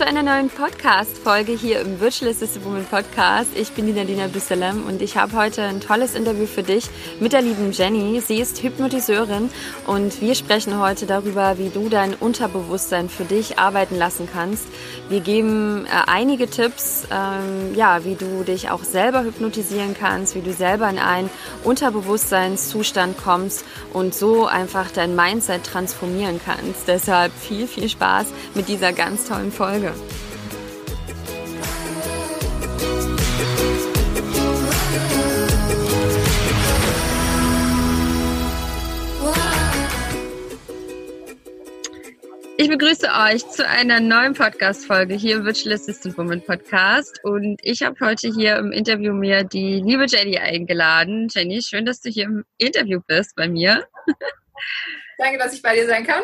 zu einer neuen Podcast-Folge hier im Virtual Assistant Woman Podcast. Ich bin die Nadina Büsselem und ich habe heute ein tolles Interview für dich mit der lieben Jenny. Sie ist Hypnotiseurin und wir sprechen heute darüber, wie du dein Unterbewusstsein für dich arbeiten lassen kannst. Wir geben äh, einige Tipps, ähm, ja, wie du dich auch selber hypnotisieren kannst, wie du selber in einen Unterbewusstseinszustand kommst und so einfach dein Mindset transformieren kannst. Deshalb viel, viel Spaß mit dieser ganz tollen Folge. Ich begrüße euch zu einer neuen Podcast-Folge hier im Virtual Assistant Woman Podcast. Und ich habe heute hier im Interview mir die liebe Jenny eingeladen. Jenny, schön, dass du hier im Interview bist bei mir. Danke, dass ich bei dir sein kann.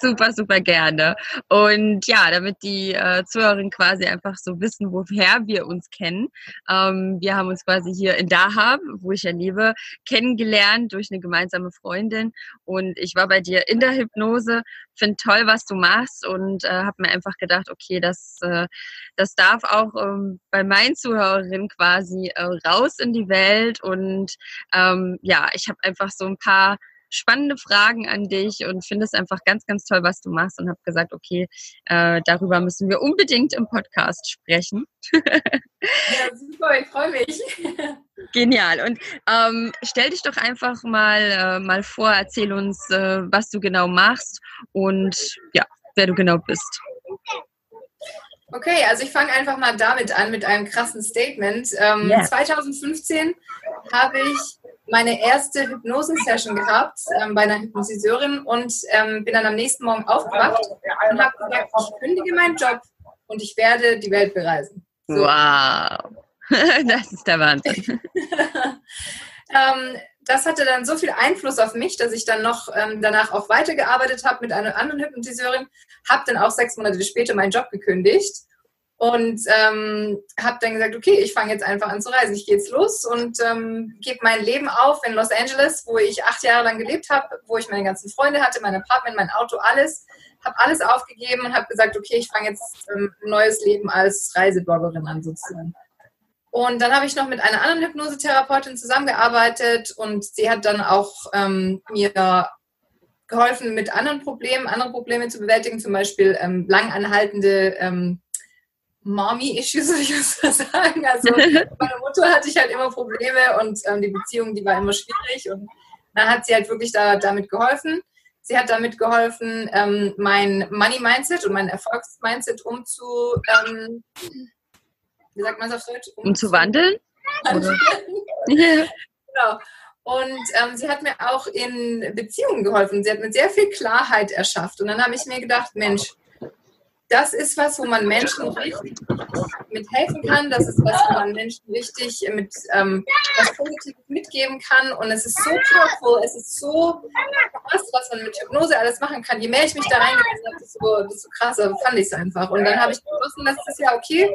super, super gerne. Und ja, damit die äh, Zuhörerinnen quasi einfach so wissen, woher wir uns kennen. Ähm, wir haben uns quasi hier in Dahab, wo ich ja lebe, kennengelernt durch eine gemeinsame Freundin. Und ich war bei dir in der Hypnose, finde toll, was du machst und äh, habe mir einfach gedacht, okay, das, äh, das darf auch ähm, bei meinen Zuhörerinnen quasi äh, raus in die Welt. Und ähm, ja, ich habe einfach so ein paar spannende Fragen an dich und finde es einfach ganz, ganz toll, was du machst und habe gesagt, okay, äh, darüber müssen wir unbedingt im Podcast sprechen. ja, super, ich freue mich. Genial. Und ähm, stell dich doch einfach mal, äh, mal vor, erzähl uns, äh, was du genau machst und ja, wer du genau bist. Okay, also ich fange einfach mal damit an, mit einem krassen Statement. Ähm, yeah. 2015 habe ich meine erste Hypnosensession gehabt ähm, bei einer Hypnosiseurin und ähm, bin dann am nächsten Morgen aufgewacht und habe gesagt, ich kündige meinen Job und ich werde die Welt bereisen. So. Wow, das ist der Wahnsinn. ähm, das hatte dann so viel Einfluss auf mich, dass ich dann noch ähm, danach auch weitergearbeitet habe mit einer anderen Hypnotiseurin, habe dann auch sechs Monate später meinen Job gekündigt und ähm, habe dann gesagt, okay, ich fange jetzt einfach an zu reisen. Ich gehe jetzt los und ähm, gebe mein Leben auf in Los Angeles, wo ich acht Jahre lang gelebt habe, wo ich meine ganzen Freunde hatte, mein Apartment, mein Auto, alles. Habe alles aufgegeben und habe gesagt, okay, ich fange jetzt ähm, ein neues Leben als Reisebloggerin an sozusagen. Und dann habe ich noch mit einer anderen Hypnosetherapeutin zusammengearbeitet und sie hat dann auch ähm, mir geholfen, mit anderen Problemen, andere Probleme zu bewältigen, zum Beispiel ähm, langanhaltende ähm, Mommy-Issues, würde ich mal sagen. Also meine Mutter hatte ich halt immer Probleme und ähm, die Beziehung, die war immer schwierig und dann hat sie halt wirklich da, damit geholfen. Sie hat damit geholfen, ähm, mein Money-Mindset und mein Erfolgs-Mindset umzu, ähm, wie sagt man es auf Deutsch? Umzuwandeln? genau. Und ähm, sie hat mir auch in Beziehungen geholfen. Sie hat mir sehr viel Klarheit erschafft. Und dann habe ich mir gedacht, Mensch, das ist was, wo man Menschen richtig mit helfen kann. Das ist was, wo man Menschen richtig mit ähm, was Positives mitgeben kann. Und es ist so powerful, es ist so krass, was man mit Hypnose alles machen kann. Je mehr ich mich da reingesetzt habe, desto, desto krasser fand ich es einfach. Und dann habe ich beschlossen, letztes Jahr, okay,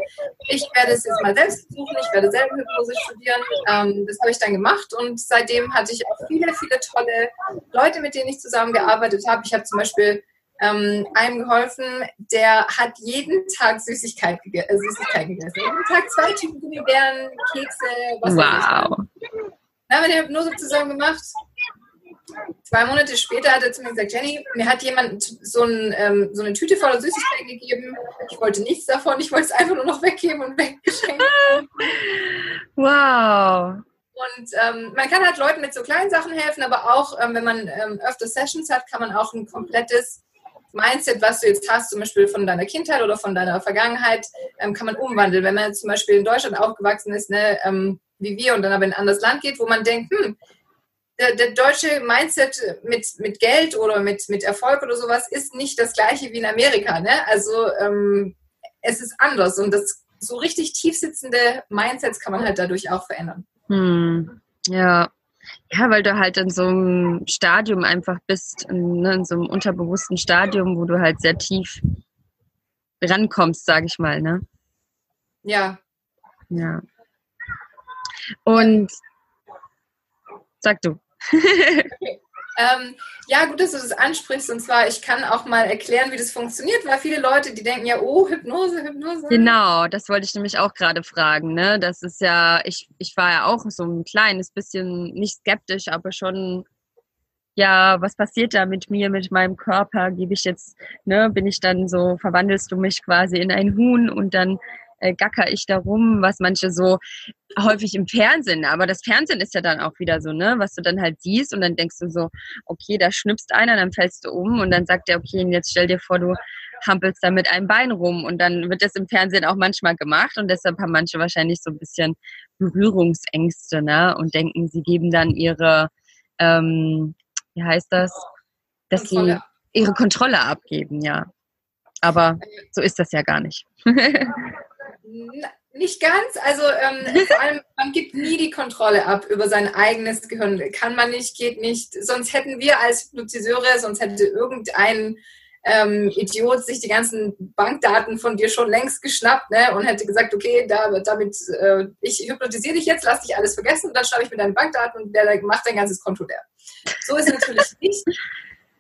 ich werde es jetzt mal selbst versuchen, ich werde selber Hypnose studieren. Ähm, das habe ich dann gemacht und seitdem hatte ich auch viele, viele tolle Leute, mit denen ich zusammengearbeitet habe. Ich habe zum Beispiel ähm, einem geholfen, der hat jeden Tag Süßigkeit gege äh, Süßigkeiten gegessen. Jeden Tag zwei Typen Gummibären, Kekse, was Wow. Dann haben wir die Hypnose zusammen gemacht. Zwei Monate später hat er zu mir gesagt, Jenny, mir hat jemand so, ein, ähm, so eine Tüte voller Süßigkeiten gegeben. Ich wollte nichts davon, ich wollte es einfach nur noch weggeben und weggeschenkt. Wow. Und ähm, man kann halt Leuten mit so kleinen Sachen helfen, aber auch, ähm, wenn man ähm, öfter Sessions hat, kann man auch ein komplettes Mindset, was du jetzt hast, zum Beispiel von deiner Kindheit oder von deiner Vergangenheit, ähm, kann man umwandeln. Wenn man zum Beispiel in Deutschland aufgewachsen ist, ne, ähm, wie wir, und dann aber in ein anderes Land geht, wo man denkt, hm, der, der, deutsche Mindset mit, mit Geld oder mit, mit Erfolg oder sowas ist nicht das gleiche wie in Amerika. Ne? Also ähm, es ist anders und das so richtig tief sitzende Mindsets kann man halt dadurch auch verändern. Hm. Ja, ja, weil du halt in so einem Stadium einfach bist, in, ne, in so einem unterbewussten Stadium, wo du halt sehr tief rankommst, sage ich mal, ne? Ja. Ja. Und sag du. Ähm, ja, gut, dass du das ansprichst. Und zwar, ich kann auch mal erklären, wie das funktioniert, weil viele Leute, die denken ja, oh, Hypnose, Hypnose. Genau, das wollte ich nämlich auch gerade fragen. Ne? Das ist ja, ich, ich war ja auch so ein kleines bisschen nicht skeptisch, aber schon, ja, was passiert da mit mir, mit meinem Körper? Gebe ich jetzt, ne, bin ich dann so, verwandelst du mich quasi in ein Huhn und dann äh, gacker ich darum, was manche so häufig im Fernsehen, aber das Fernsehen ist ja dann auch wieder so, ne, was du dann halt siehst und dann denkst du so, okay, da schnipst einer, dann fällst du um und dann sagt der, okay, jetzt stell dir vor, du hampelst da mit einem Bein rum und dann wird das im Fernsehen auch manchmal gemacht und deshalb haben manche wahrscheinlich so ein bisschen Berührungsängste, ne, und denken, sie geben dann ihre, ähm, wie heißt das, dass Kontrolle. sie ihre Kontrolle abgeben, ja. Aber so ist das ja gar nicht. Nicht ganz. Also ähm, vor allem, man gibt nie die Kontrolle ab über sein eigenes Gehirn. Kann man nicht, geht nicht. Sonst hätten wir als Hypnotiseure, sonst hätte irgendein ähm, Idiot sich die ganzen Bankdaten von dir schon längst geschnappt ne, und hätte gesagt, okay, da, damit, äh, ich hypnotisiere dich jetzt, lass dich alles vergessen und dann schreibe ich mir deine Bankdaten und der macht dein ganzes Konto leer. So ist es natürlich nicht.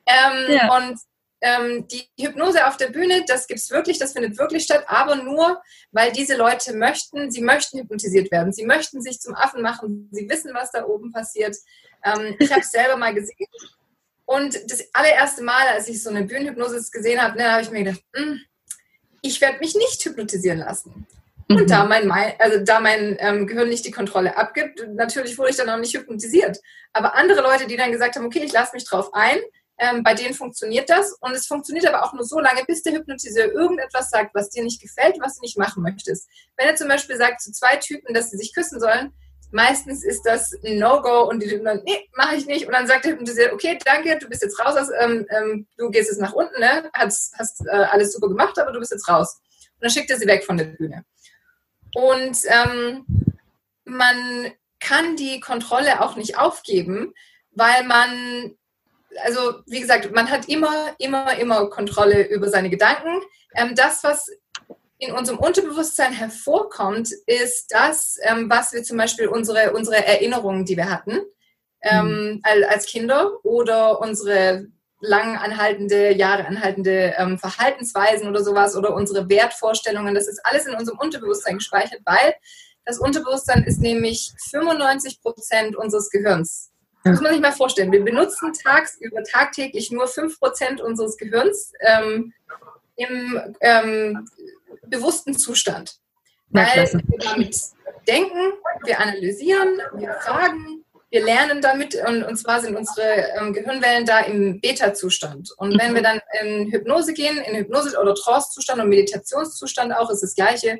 Ähm, ja. Und ähm, die Hypnose auf der Bühne, das gibt es wirklich, das findet wirklich statt, aber nur, weil diese Leute möchten, sie möchten hypnotisiert werden, sie möchten sich zum Affen machen, sie wissen, was da oben passiert. Ähm, ich habe es selber mal gesehen und das allererste Mal, als ich so eine Bühnenhypnose gesehen habe, ne, habe ich mir gedacht, hm, ich werde mich nicht hypnotisieren lassen. Und mhm. da mein, also da mein ähm, Gehirn nicht die Kontrolle abgibt, natürlich wurde ich dann auch nicht hypnotisiert. Aber andere Leute, die dann gesagt haben, okay, ich lasse mich drauf ein, ähm, bei denen funktioniert das und es funktioniert aber auch nur so lange, bis der Hypnotiseur irgendetwas sagt, was dir nicht gefällt, was du nicht machen möchtest. Wenn er zum Beispiel sagt zu zwei Typen, dass sie sich küssen sollen, meistens ist das ein No-Go und die Typen dann, nee, mache ich nicht. Und dann sagt der Hypnotiseur, okay, danke, du bist jetzt raus, aus, ähm, ähm, du gehst jetzt nach unten, ne? hast, hast äh, alles super gemacht, aber du bist jetzt raus. Und dann schickt er sie weg von der Bühne. Und ähm, man kann die Kontrolle auch nicht aufgeben, weil man also wie gesagt, man hat immer, immer, immer Kontrolle über seine Gedanken. Ähm, das, was in unserem Unterbewusstsein hervorkommt, ist das, ähm, was wir zum Beispiel unsere, unsere Erinnerungen, die wir hatten ähm, mhm. als Kinder oder unsere lang anhaltende, Jahre anhaltende ähm, Verhaltensweisen oder sowas oder unsere Wertvorstellungen, das ist alles in unserem Unterbewusstsein gespeichert, weil das Unterbewusstsein ist nämlich 95 Prozent unseres Gehirns. Das muss man sich mal vorstellen. Wir benutzen tagsüber tagtäglich nur 5% unseres Gehirns ähm, im ähm, bewussten Zustand. Weil wir damit denken, wir analysieren, wir fragen, wir lernen damit und, und zwar sind unsere ähm, Gehirnwellen da im Beta-Zustand. Und wenn wir dann in Hypnose gehen, in Hypnose- oder Trance-Zustand und Meditationszustand auch, ist das Gleiche.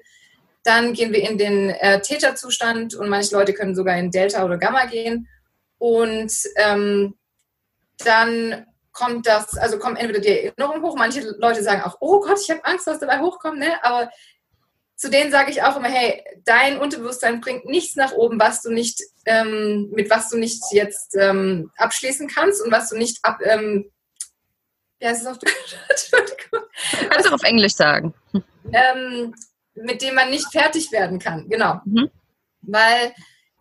Dann gehen wir in den äh, Theta-Zustand und manche Leute können sogar in Delta oder Gamma gehen. Und ähm, dann kommt das, also kommt entweder die Erinnerung hoch, manche Leute sagen auch, oh Gott, ich habe Angst, was dabei hochkommt, ne? aber zu denen sage ich auch immer, hey, dein Unterbewusstsein bringt nichts nach oben, was du nicht, ähm, mit was du nicht jetzt ähm, abschließen kannst und was du nicht ab, ähm, wie heißt es auf Deutsch? Kannst du auf Englisch sagen. Ähm, mit dem man nicht fertig werden kann, genau. Mhm. Weil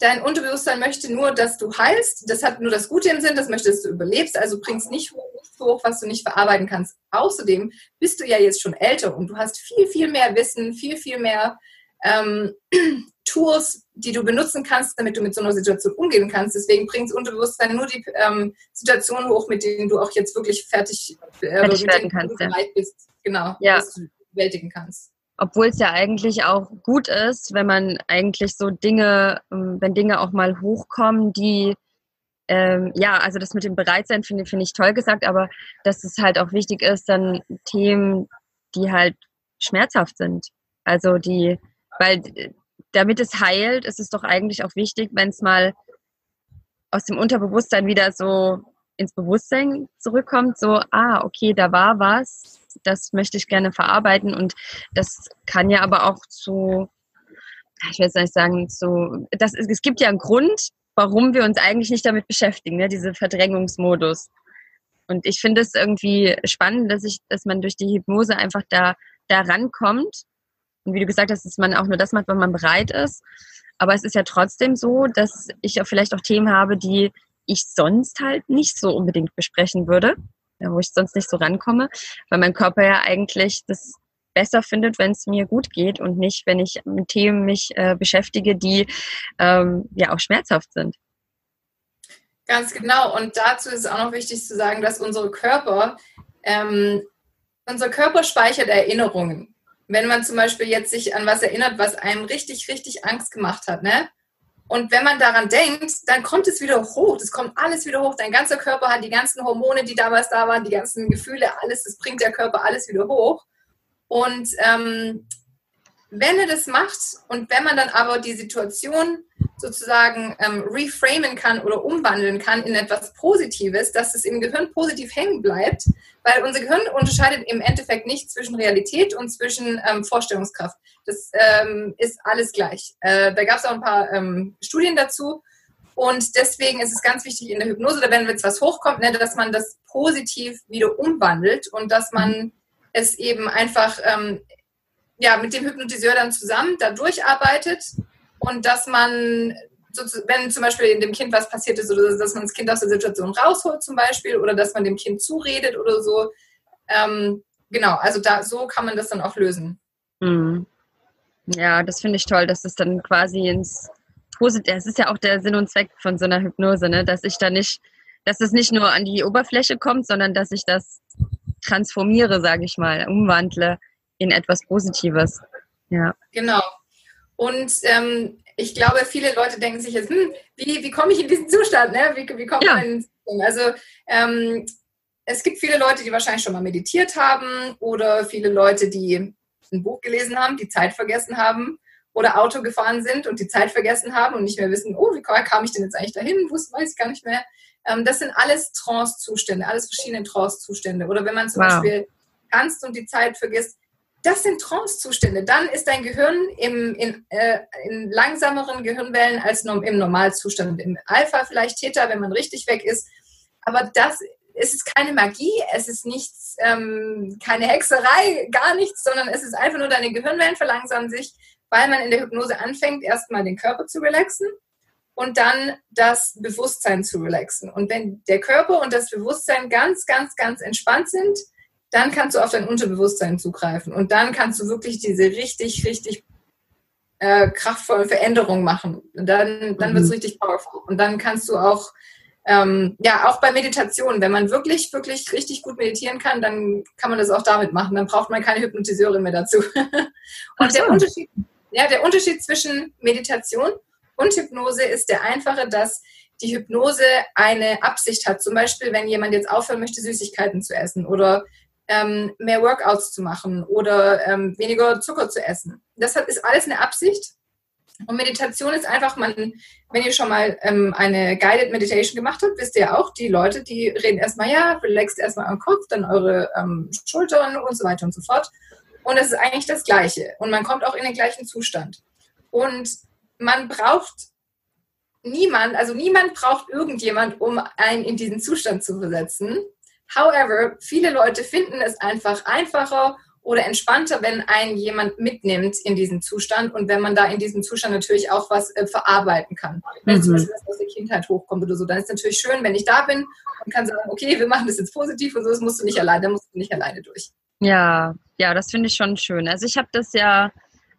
Dein Unterbewusstsein möchte nur, dass du heilst. Das hat nur das Gute im Sinn, das möchte, dass du überlebst. Also bringst nicht hoch, was du nicht verarbeiten kannst. Außerdem bist du ja jetzt schon älter und du hast viel, viel mehr Wissen, viel, viel mehr ähm, Tools, die du benutzen kannst, damit du mit so einer Situation umgehen kannst. Deswegen bringt das Unterbewusstsein nur die ähm, Situationen hoch, mit denen du auch jetzt wirklich fertig, äh, fertig werden kannst, bereit ja. bist, genau, ja. dass du bewältigen kannst obwohl es ja eigentlich auch gut ist, wenn man eigentlich so Dinge, ähm, wenn Dinge auch mal hochkommen, die ähm, ja, also das mit dem Bereitsein finde find ich toll gesagt, aber dass es halt auch wichtig ist, dann Themen, die halt schmerzhaft sind. Also die, weil damit es heilt, ist es doch eigentlich auch wichtig, wenn es mal aus dem Unterbewusstsein wieder so ins Bewusstsein zurückkommt, so, ah, okay, da war was, das möchte ich gerne verarbeiten und das kann ja aber auch zu, ich will jetzt nicht sagen, so, das, es gibt ja einen Grund, warum wir uns eigentlich nicht damit beschäftigen, ne, diese Verdrängungsmodus. Und ich finde es irgendwie spannend, dass ich, dass man durch die Hypnose einfach da, da rankommt. Und wie du gesagt hast, dass man auch nur das macht, wenn man bereit ist. Aber es ist ja trotzdem so, dass ich auch vielleicht auch Themen habe, die ich sonst halt nicht so unbedingt besprechen würde, wo ich sonst nicht so rankomme, weil mein Körper ja eigentlich das besser findet, wenn es mir gut geht und nicht, wenn ich mit Themen mich äh, beschäftige, die ähm, ja auch schmerzhaft sind. Ganz genau. Und dazu ist auch noch wichtig zu sagen, dass unsere Körper, ähm, unser Körper speichert Erinnerungen. Wenn man zum Beispiel jetzt sich an was erinnert, was einem richtig, richtig Angst gemacht hat, ne? Und wenn man daran denkt, dann kommt es wieder hoch. Das kommt alles wieder hoch. Dein ganzer Körper hat die ganzen Hormone, die damals da waren, die ganzen Gefühle, alles, das bringt der Körper alles wieder hoch. Und ähm, wenn er das macht und wenn man dann aber die Situation sozusagen ähm, reframen kann oder umwandeln kann in etwas Positives, dass es im Gehirn positiv hängen bleibt, weil unser Gehirn unterscheidet im Endeffekt nicht zwischen Realität und zwischen ähm, Vorstellungskraft. Das ähm, ist alles gleich. Äh, da gab es auch ein paar ähm, Studien dazu. Und deswegen ist es ganz wichtig in der Hypnose, da wenn jetzt was hochkommt, ne, dass man das positiv wieder umwandelt und dass man es eben einfach ähm, ja, mit dem Hypnotiseur dann zusammen da durcharbeitet und dass man, wenn zum Beispiel dem Kind was passiert ist oder dass man das Kind aus der Situation rausholt zum Beispiel oder dass man dem Kind zuredet oder so. Ähm, genau, also da so kann man das dann auch lösen. Mhm. Ja, das finde ich toll, dass es dann quasi ins Positive, es ist ja auch der Sinn und Zweck von so einer Hypnose, ne? dass ich da nicht, dass es nicht nur an die Oberfläche kommt, sondern dass ich das transformiere, sage ich mal, umwandle in etwas Positives. Ja. Genau. Und ähm, ich glaube, viele Leute denken sich jetzt, hm, wie, wie komme ich in diesen Zustand? Ne? Wie, wie kommt ja. diesen Also ähm, es gibt viele Leute, die wahrscheinlich schon mal meditiert haben oder viele Leute, die ein Buch gelesen haben, die Zeit vergessen haben oder Auto gefahren sind und die Zeit vergessen haben und nicht mehr wissen, oh, wie kam ich denn jetzt eigentlich dahin? Wusste, weiß ich gar nicht mehr. Ähm, das sind alles Trance-Zustände, alles verschiedene Trance-Zustände. Oder wenn man zum wow. Beispiel tanzt und die Zeit vergisst, das sind Trance-Zustände. Dann ist dein Gehirn im, in, äh, in langsameren Gehirnwellen als im Normalzustand. Im Alpha vielleicht Theta, wenn man richtig weg ist. Aber das es ist keine Magie, es ist nichts, ähm, keine Hexerei, gar nichts, sondern es ist einfach nur deine Gehirnwellen verlangsamen sich, weil man in der Hypnose anfängt, erstmal den Körper zu relaxen und dann das Bewusstsein zu relaxen. Und wenn der Körper und das Bewusstsein ganz, ganz, ganz entspannt sind, dann kannst du auf dein Unterbewusstsein zugreifen und dann kannst du wirklich diese richtig, richtig äh, kraftvolle Veränderung machen. Und dann, dann mhm. wird es richtig powerful. Und dann kannst du auch, ähm, ja, auch bei Meditation, wenn man wirklich, wirklich richtig gut meditieren kann, dann kann man das auch damit machen. Dann braucht man keine Hypnotiseurin mehr dazu. und so. der Unterschied, ja, der Unterschied zwischen Meditation und Hypnose ist der einfache, dass die Hypnose eine Absicht hat. Zum Beispiel, wenn jemand jetzt aufhören möchte, Süßigkeiten zu essen oder ähm, mehr Workouts zu machen oder ähm, weniger Zucker zu essen. Das hat, ist alles eine Absicht. Und Meditation ist einfach, man, wenn ihr schon mal ähm, eine Guided Meditation gemacht habt, wisst ihr auch, die Leute, die reden erstmal, ja, relaxt erstmal am Kopf, dann eure ähm, Schultern und so weiter und so fort. Und das ist eigentlich das Gleiche. Und man kommt auch in den gleichen Zustand. Und man braucht niemand, also niemand braucht irgendjemand, um einen in diesen Zustand zu versetzen. However, viele Leute finden es einfach einfacher oder entspannter, wenn einen jemand mitnimmt in diesen Zustand und wenn man da in diesem Zustand natürlich auch was äh, verarbeiten kann. Wenn mhm. zum Beispiel was aus der Kindheit hochkommt oder so, dann ist es natürlich schön, wenn ich da bin und kann sagen, okay, wir machen das jetzt positiv und so, das musst du nicht alleine, musst du nicht alleine durch. Ja, ja, das finde ich schon schön. Also ich habe das ja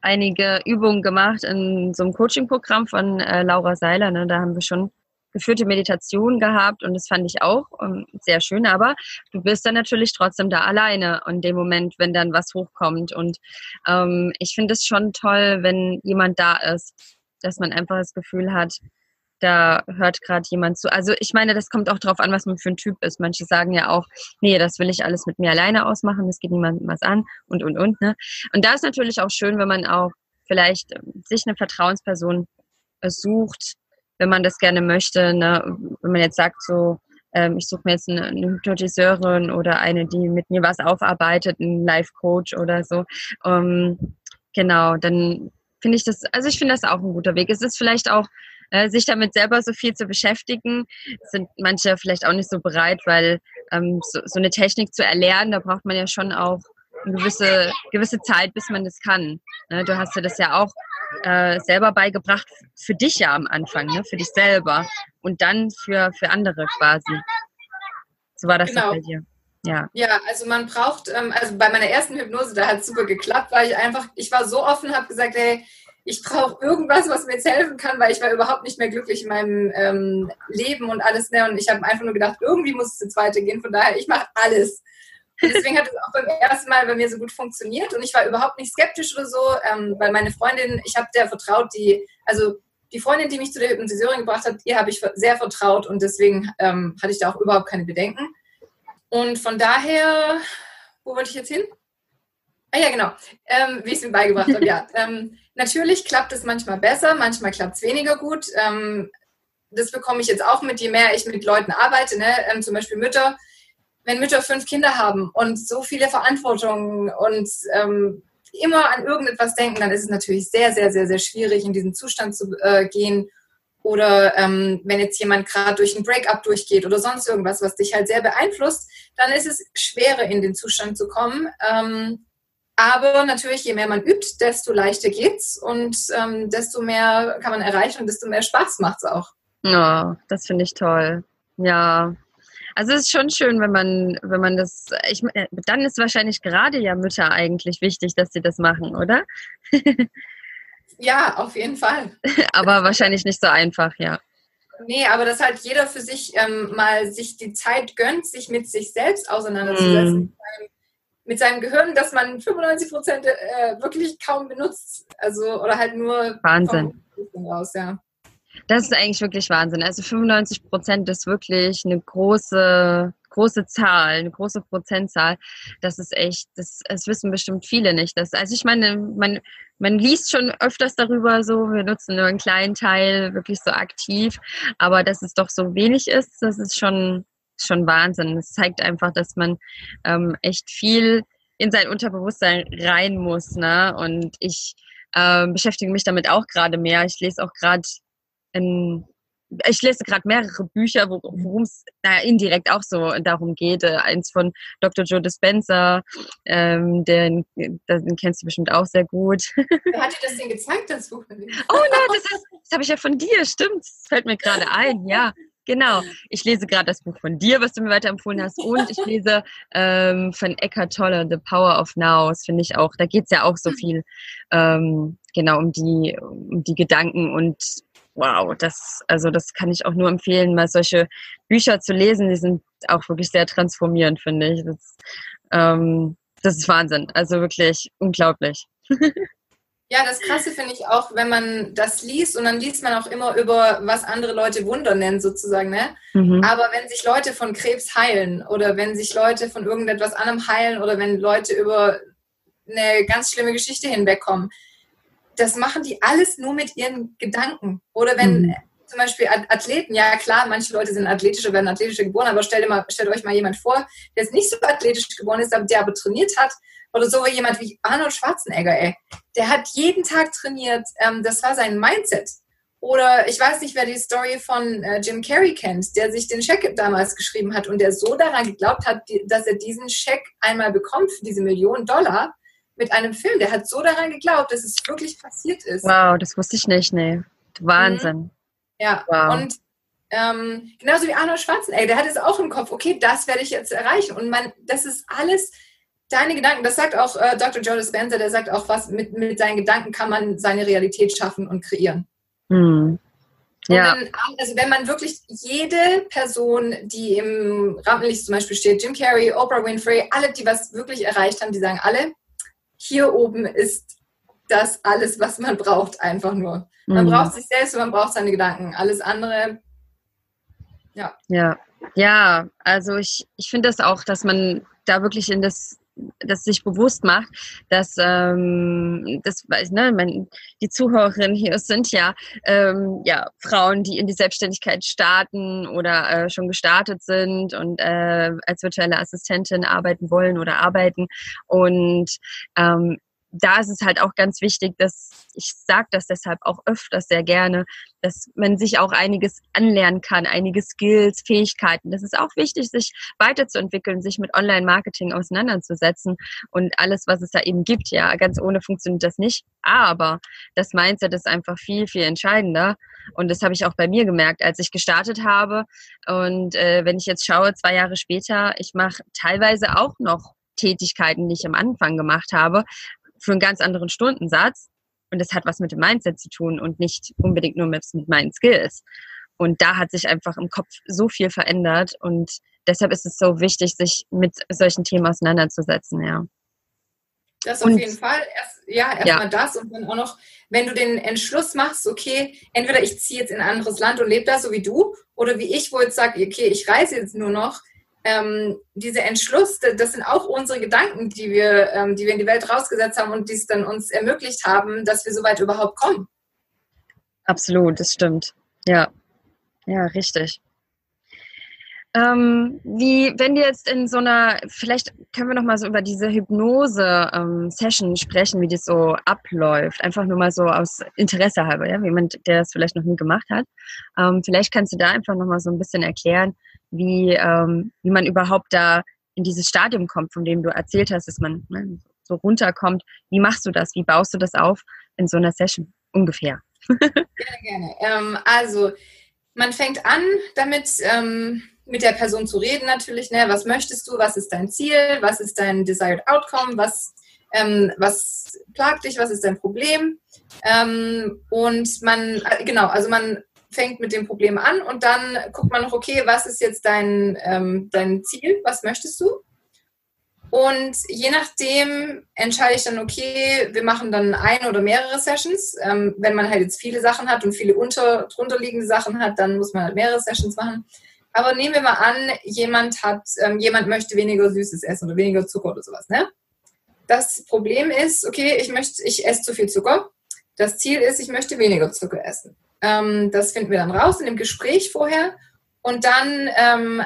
einige Übungen gemacht in so einem Coaching-Programm von äh, Laura Seiler. Ne? Da haben wir schon geführte Meditation gehabt und das fand ich auch um, ähm, sehr schön. Aber du bist dann natürlich trotzdem da alleine in dem Moment, wenn dann was hochkommt. Und ähm, ich finde es schon toll, wenn jemand da ist, dass man einfach das Gefühl hat, da hört gerade jemand zu. Also ich meine, das kommt auch darauf an, was man für ein Typ ist. Manche sagen ja auch, nee, das will ich alles mit mir alleine ausmachen, das geht niemandem was an und und und. Ne? Und da ist natürlich auch schön, wenn man auch vielleicht ähm, sich eine Vertrauensperson sucht, wenn man das gerne möchte. Ne? Wenn man jetzt sagt, so, ähm, ich suche mir jetzt eine, eine Hypnotiseurin oder eine, die mit mir was aufarbeitet, ein Life-Coach oder so. Ähm, genau, dann finde ich das, also ich finde das auch ein guter Weg. Es ist vielleicht auch, äh, sich damit selber so viel zu beschäftigen, sind manche vielleicht auch nicht so bereit, weil ähm, so, so eine Technik zu erlernen, da braucht man ja schon auch eine gewisse, gewisse Zeit, bis man das kann. Ne? Du hast ja das ja auch äh, selber beigebracht, für dich ja am Anfang, ne? für dich selber und dann für, für andere quasi. So war das genau. bei dir. Ja. ja, also man braucht, ähm, also bei meiner ersten Hypnose, da hat es super geklappt, weil ich einfach, ich war so offen, habe gesagt, hey, ich brauche irgendwas, was mir jetzt helfen kann, weil ich war überhaupt nicht mehr glücklich in meinem ähm, Leben und alles. Ne? Und ich habe einfach nur gedacht, irgendwie muss es jetzt weitergehen. Von daher, ich mache alles. Und deswegen hat es auch beim ersten Mal bei mir so gut funktioniert. Und ich war überhaupt nicht skeptisch oder so, ähm, weil meine Freundin, ich habe der vertraut, die, also die Freundin, die mich zu der Hypnotiseurin gebracht hat, ihr habe ich sehr vertraut und deswegen ähm, hatte ich da auch überhaupt keine Bedenken. Und von daher, wo wollte ich jetzt hin? Ah ja, genau, ähm, wie ich es mir beigebracht habe, ja. Ähm, natürlich klappt es manchmal besser, manchmal klappt es weniger gut. Ähm, das bekomme ich jetzt auch mit, je mehr ich mit Leuten arbeite, ne? Ähm, zum Beispiel Mütter. Wenn Mütter fünf Kinder haben und so viele Verantwortungen und ähm, immer an irgendetwas denken, dann ist es natürlich sehr, sehr, sehr, sehr schwierig, in diesen Zustand zu äh, gehen oder ähm, wenn jetzt jemand gerade durch ein Breakup durchgeht oder sonst irgendwas, was dich halt sehr beeinflusst, dann ist es schwerer in den Zustand zu kommen. Ähm, aber natürlich, je mehr man übt, desto leichter geht's und ähm, desto mehr kann man erreichen und desto mehr Spaß macht's auch. Ja, das finde ich toll. Ja. Also es ist schon schön, wenn man, wenn man das, ich, dann ist wahrscheinlich gerade ja Mütter eigentlich wichtig, dass sie das machen, oder? Ja, auf jeden Fall. aber wahrscheinlich nicht so einfach, ja. Nee, aber dass halt jeder für sich ähm, mal sich die Zeit gönnt, sich mit sich selbst auseinanderzusetzen. Mm. Mit seinem Gehirn, dass man 95 Prozent äh, wirklich kaum benutzt. Also, oder halt nur. Wahnsinn. Raus, ja. Das ist eigentlich wirklich Wahnsinn. Also 95 Prozent ist wirklich eine große, große Zahl, eine große Prozentzahl. Das ist echt, das, das wissen bestimmt viele nicht. Das, also ich meine, man, man liest schon öfters darüber so, wir nutzen nur einen kleinen Teil wirklich so aktiv, aber dass es doch so wenig ist, das ist schon, schon Wahnsinn. Das zeigt einfach, dass man ähm, echt viel in sein Unterbewusstsein rein muss. Ne? Und ich ähm, beschäftige mich damit auch gerade mehr. Ich lese auch gerade in ich lese gerade mehrere Bücher, worum es naja, indirekt auch so darum geht. Äh, eins von Dr. Joe Dispenza, ähm, den, den kennst du bestimmt auch sehr gut. Wer hat dir das denn gezeigt, das Buch? Oh nein, das, das habe ich ja von dir, stimmt. Das fällt mir gerade ein, ja. Genau. Ich lese gerade das Buch von dir, was du mir weiterempfohlen hast. Und ich lese ähm, von Eckhart Tolle, The Power of Now. Das finde ich auch. Da geht es ja auch so viel ähm, genau um die, um die Gedanken und wow, das, also das kann ich auch nur empfehlen, mal solche Bücher zu lesen. Die sind auch wirklich sehr transformierend, finde ich. Das, ähm, das ist Wahnsinn. Also wirklich unglaublich. Ja, das Krasse finde ich auch, wenn man das liest und dann liest man auch immer über, was andere Leute Wunder nennen, sozusagen. Ne? Mhm. Aber wenn sich Leute von Krebs heilen oder wenn sich Leute von irgendetwas anderem heilen oder wenn Leute über eine ganz schlimme Geschichte hinwegkommen, das machen die alles nur mit ihren Gedanken. Oder wenn mhm. zum Beispiel Athleten, ja klar, manche Leute sind athletischer, werden athletischer geboren, aber stellt, mal, stellt euch mal jemand vor, der jetzt nicht so athletisch geboren ist, aber der aber trainiert hat. Oder so wie jemand wie Arnold Schwarzenegger, ey. Der hat jeden Tag trainiert. Ähm, das war sein Mindset. Oder ich weiß nicht, wer die Story von äh, Jim Carrey kennt, der sich den Scheck damals geschrieben hat und der so daran geglaubt hat, die, dass er diesen Scheck einmal bekommt für diese Million Dollar, mit einem Film. Der hat so daran geglaubt, dass es wirklich passiert ist. Wow, das wusste ich nicht, nee. Wahnsinn. Mhm. Ja, wow. und ähm, genauso wie Arnold Schwarzenegger, der hat es auch im Kopf, okay, das werde ich jetzt erreichen. Und man, das ist alles deine Gedanken. Das sagt auch äh, Dr. Joe Dispenza, der sagt auch, was mit, mit seinen Gedanken kann man seine Realität schaffen und kreieren. Mhm. Ja. Wenn, also wenn man wirklich jede Person, die im Rampenlicht zum Beispiel steht, Jim Carrey, Oprah Winfrey, alle, die was wirklich erreicht haben, die sagen alle, hier oben ist das alles, was man braucht, einfach nur. Man mhm. braucht sich selbst und man braucht seine Gedanken. Alles andere, ja. Ja, ja also ich, ich finde das auch, dass man da wirklich in das das sich bewusst macht, dass ähm, das weiß ne, mein, die Zuhörerinnen hier sind ja ähm, ja Frauen, die in die Selbstständigkeit starten oder äh, schon gestartet sind und äh, als virtuelle Assistentin arbeiten wollen oder arbeiten. Und ähm, da ist es halt auch ganz wichtig, dass ich sage das deshalb auch öfters sehr gerne, dass man sich auch einiges anlernen kann, einige Skills, Fähigkeiten. Das ist auch wichtig, sich weiterzuentwickeln, sich mit Online-Marketing auseinanderzusetzen und alles, was es da eben gibt. Ja, ganz ohne funktioniert das nicht. Aber das Mindset ist einfach viel, viel entscheidender. Und das habe ich auch bei mir gemerkt, als ich gestartet habe. Und äh, wenn ich jetzt schaue, zwei Jahre später, ich mache teilweise auch noch Tätigkeiten, die ich am Anfang gemacht habe, für einen ganz anderen Stundensatz. Und das hat was mit dem Mindset zu tun und nicht unbedingt nur mit, mit meinen Skills. Und da hat sich einfach im Kopf so viel verändert und deshalb ist es so wichtig, sich mit solchen Themen auseinanderzusetzen, ja. Das auf und, jeden Fall. Erst, ja, erstmal ja. das und dann auch noch, wenn du den Entschluss machst, okay, entweder ich ziehe jetzt in ein anderes Land und lebe da so wie du, oder wie ich, wo jetzt sage, okay, ich reise jetzt nur noch, ähm, dieser Entschluss, das sind auch unsere Gedanken, die wir, ähm, die wir in die Welt rausgesetzt haben und die es dann uns ermöglicht haben, dass wir so weit überhaupt kommen. Absolut, das stimmt. Ja, ja, richtig. Ähm, wie, wenn du jetzt in so einer, vielleicht können wir noch mal so über diese Hypnose-Session ähm, sprechen, wie das so abläuft. Einfach nur mal so aus Interesse halber, ja, jemand, der das vielleicht noch nie gemacht hat. Ähm, vielleicht kannst du da einfach noch mal so ein bisschen erklären, wie, ähm, wie man überhaupt da in dieses Stadium kommt, von dem du erzählt hast, dass man ne, so runterkommt. Wie machst du das? Wie baust du das auf in so einer Session ungefähr? gerne, gerne. Ähm, also man fängt an damit, ähm, mit der Person zu reden natürlich. Ne? Was möchtest du? Was ist dein Ziel? Was ist dein desired outcome? Was, ähm, was plagt dich? Was ist dein Problem? Ähm, und man, äh, genau, also man fängt mit dem Problem an und dann guckt man noch, okay, was ist jetzt dein, ähm, dein Ziel? Was möchtest du? Und je nachdem entscheide ich dann, okay, wir machen dann eine oder mehrere Sessions. Ähm, wenn man halt jetzt viele Sachen hat und viele unter, drunterliegende Sachen hat, dann muss man halt mehrere Sessions machen. Aber nehmen wir mal an, jemand hat, ähm, jemand möchte weniger Süßes essen oder weniger Zucker oder sowas, ne? Das Problem ist, okay, ich möchte, ich esse zu viel Zucker. Das Ziel ist, ich möchte weniger Zucker essen. Ähm, das finden wir dann raus in dem Gespräch vorher. Und dann ähm,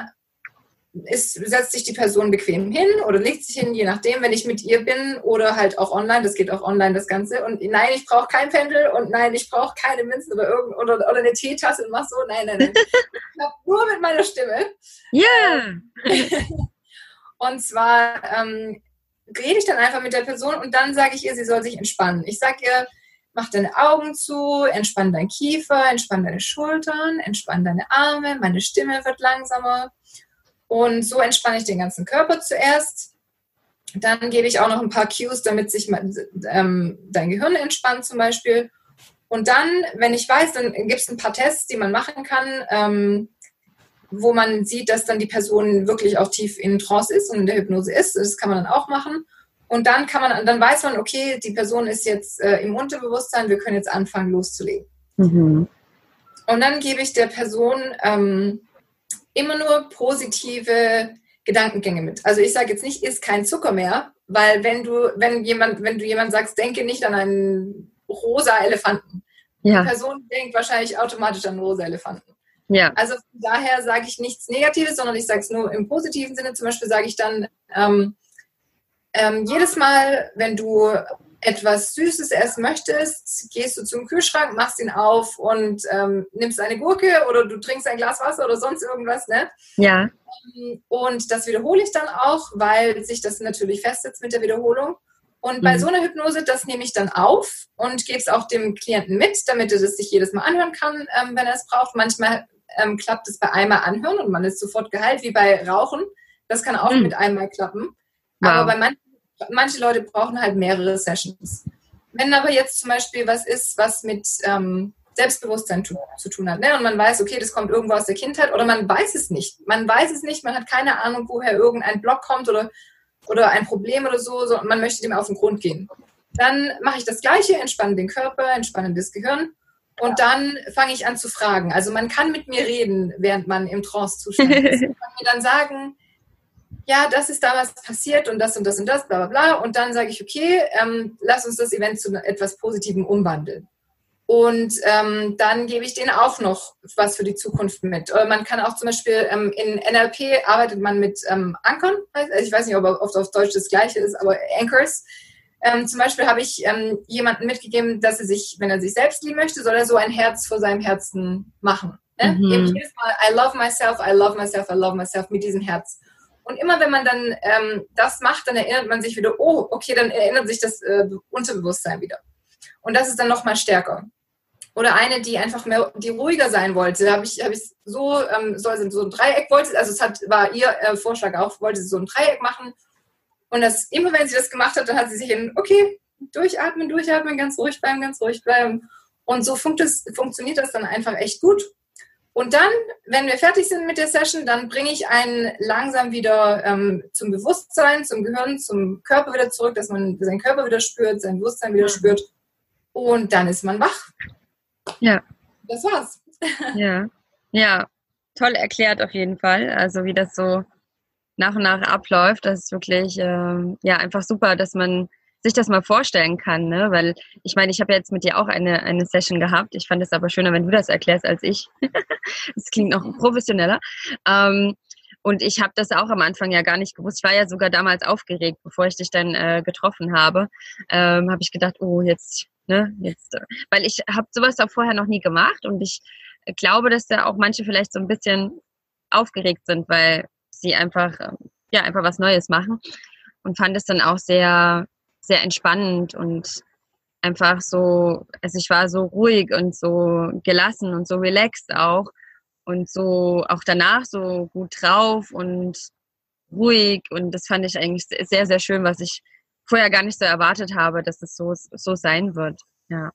ist, setzt sich die Person bequem hin oder legt sich hin, je nachdem, wenn ich mit ihr bin oder halt auch online, das geht auch online das Ganze. Und nein, ich brauche kein Pendel und nein, ich brauche keine Münzen oder, irgend, oder, oder eine Teetasse und mach so. Nein, nein, nein. Ich habe nur mit meiner Stimme. Ja. Yeah. und zwar ähm, rede ich dann einfach mit der Person und dann sage ich ihr, sie soll sich entspannen. Ich sage ihr, mach deine Augen zu, entspann deinen Kiefer, entspann deine Schultern, entspann deine Arme, meine Stimme wird langsamer und so entspanne ich den ganzen Körper zuerst. Dann gebe ich auch noch ein paar Cues, damit sich ähm, dein Gehirn entspannt zum Beispiel. Und dann, wenn ich weiß, dann gibt es ein paar Tests, die man machen kann, ähm, wo man sieht, dass dann die Person wirklich auch tief in Trance ist und in der Hypnose ist. Das kann man dann auch machen. Und dann kann man, dann weiß man, okay, die Person ist jetzt äh, im Unterbewusstsein, wir können jetzt anfangen loszulegen. Mhm. Und dann gebe ich der Person ähm, immer nur positive Gedankengänge mit. Also ich sage jetzt nicht, isst kein Zucker mehr, weil wenn du, wenn jemand, wenn du jemand sagst, denke nicht an einen rosa Elefanten. Ja. Die Person denkt wahrscheinlich automatisch an rosa Elefanten. Ja. Also daher sage ich nichts Negatives, sondern ich sage es nur im positiven Sinne. Zum Beispiel sage ich dann, ähm, ähm, jedes Mal, wenn du etwas Süßes essen möchtest, gehst du zum Kühlschrank, machst ihn auf und ähm, nimmst eine Gurke oder du trinkst ein Glas Wasser oder sonst irgendwas, ne? Ja. Ähm, und das wiederhole ich dann auch, weil sich das natürlich festsetzt mit der Wiederholung. Und bei mhm. so einer Hypnose, das nehme ich dann auf und gebe es auch dem Klienten mit, damit er das sich jedes Mal anhören kann, ähm, wenn er es braucht. Manchmal ähm, klappt es bei einmal anhören und man ist sofort geheilt, wie bei Rauchen. Das kann auch mhm. mit einmal klappen. Wow. Aber bei manchen manche Leute brauchen halt mehrere Sessions. Wenn aber jetzt zum Beispiel was ist, was mit ähm, Selbstbewusstsein zu, zu, tun hat, ne? und man weiß, okay, das kommt irgendwo aus der Kindheit, oder man weiß es nicht. Man weiß es nicht, man hat keine Ahnung, woher irgendein Block kommt oder, oder ein Problem oder so, so, man möchte dem auf den Grund gehen. Dann mache ich das Gleiche, entspanne den Körper, entspanne das Gehirn und dann fange ich an zu fragen. Also man kann mit mir reden, während man im Trance-Zustand ist. Man kann mir dann sagen, ja, das ist damals passiert und das und das und das, bla bla bla. Und dann sage ich, okay, ähm, lass uns das Event zu etwas Positivem umwandeln. Und ähm, dann gebe ich denen auch noch was für die Zukunft mit. Oder man kann auch zum Beispiel ähm, in NLP arbeitet man mit ähm, Ankern. Also ich weiß nicht, ob oft auf Deutsch das gleiche ist, aber Anchors. Ähm, zum Beispiel habe ich ähm, jemanden mitgegeben, dass er sich, wenn er sich selbst lieben möchte, soll er so ein Herz vor seinem Herzen machen. Ne? Mhm. Eben jedes Mal, I love myself, I love myself, I love myself mit diesem Herz. Und immer wenn man dann ähm, das macht, dann erinnert man sich wieder, oh, okay, dann erinnert sich das äh, Unterbewusstsein wieder. Und das ist dann nochmal stärker. Oder eine, die einfach mehr, die ruhiger sein wollte. Da habe ich, hab ich so, ähm, so, also so ein Dreieck wollte, also es hat, war ihr äh, Vorschlag auch, wollte sie so ein Dreieck machen. Und das, immer wenn sie das gemacht hat, dann hat sie sich hin, okay, durchatmen, durchatmen, ganz ruhig bleiben, ganz ruhig bleiben. Und so funkt es, funktioniert das dann einfach echt gut. Und dann, wenn wir fertig sind mit der Session, dann bringe ich einen langsam wieder ähm, zum Bewusstsein, zum Gehirn, zum Körper wieder zurück, dass man seinen Körper wieder spürt, sein Bewusstsein wieder spürt. Und dann ist man wach. Ja. Das war's. Ja. Ja. Toll erklärt auf jeden Fall. Also wie das so nach und nach abläuft, das ist wirklich äh, ja einfach super, dass man sich das mal vorstellen kann, ne? Weil ich meine, ich habe jetzt mit dir auch eine, eine Session gehabt. Ich fand es aber schöner, wenn du das erklärst als ich. das klingt noch professioneller. Ähm, und ich habe das auch am Anfang ja gar nicht gewusst. Ich war ja sogar damals aufgeregt, bevor ich dich dann äh, getroffen habe. Ähm, habe ich gedacht, oh, jetzt, ne, jetzt, weil ich habe sowas auch vorher noch nie gemacht und ich glaube, dass da auch manche vielleicht so ein bisschen aufgeregt sind, weil sie einfach, ähm, ja, einfach was Neues machen und fand es dann auch sehr sehr entspannend und einfach so, also ich war so ruhig und so gelassen und so relaxed auch und so auch danach so gut drauf und ruhig und das fand ich eigentlich sehr, sehr schön, was ich vorher gar nicht so erwartet habe, dass es so, so sein wird. Ja.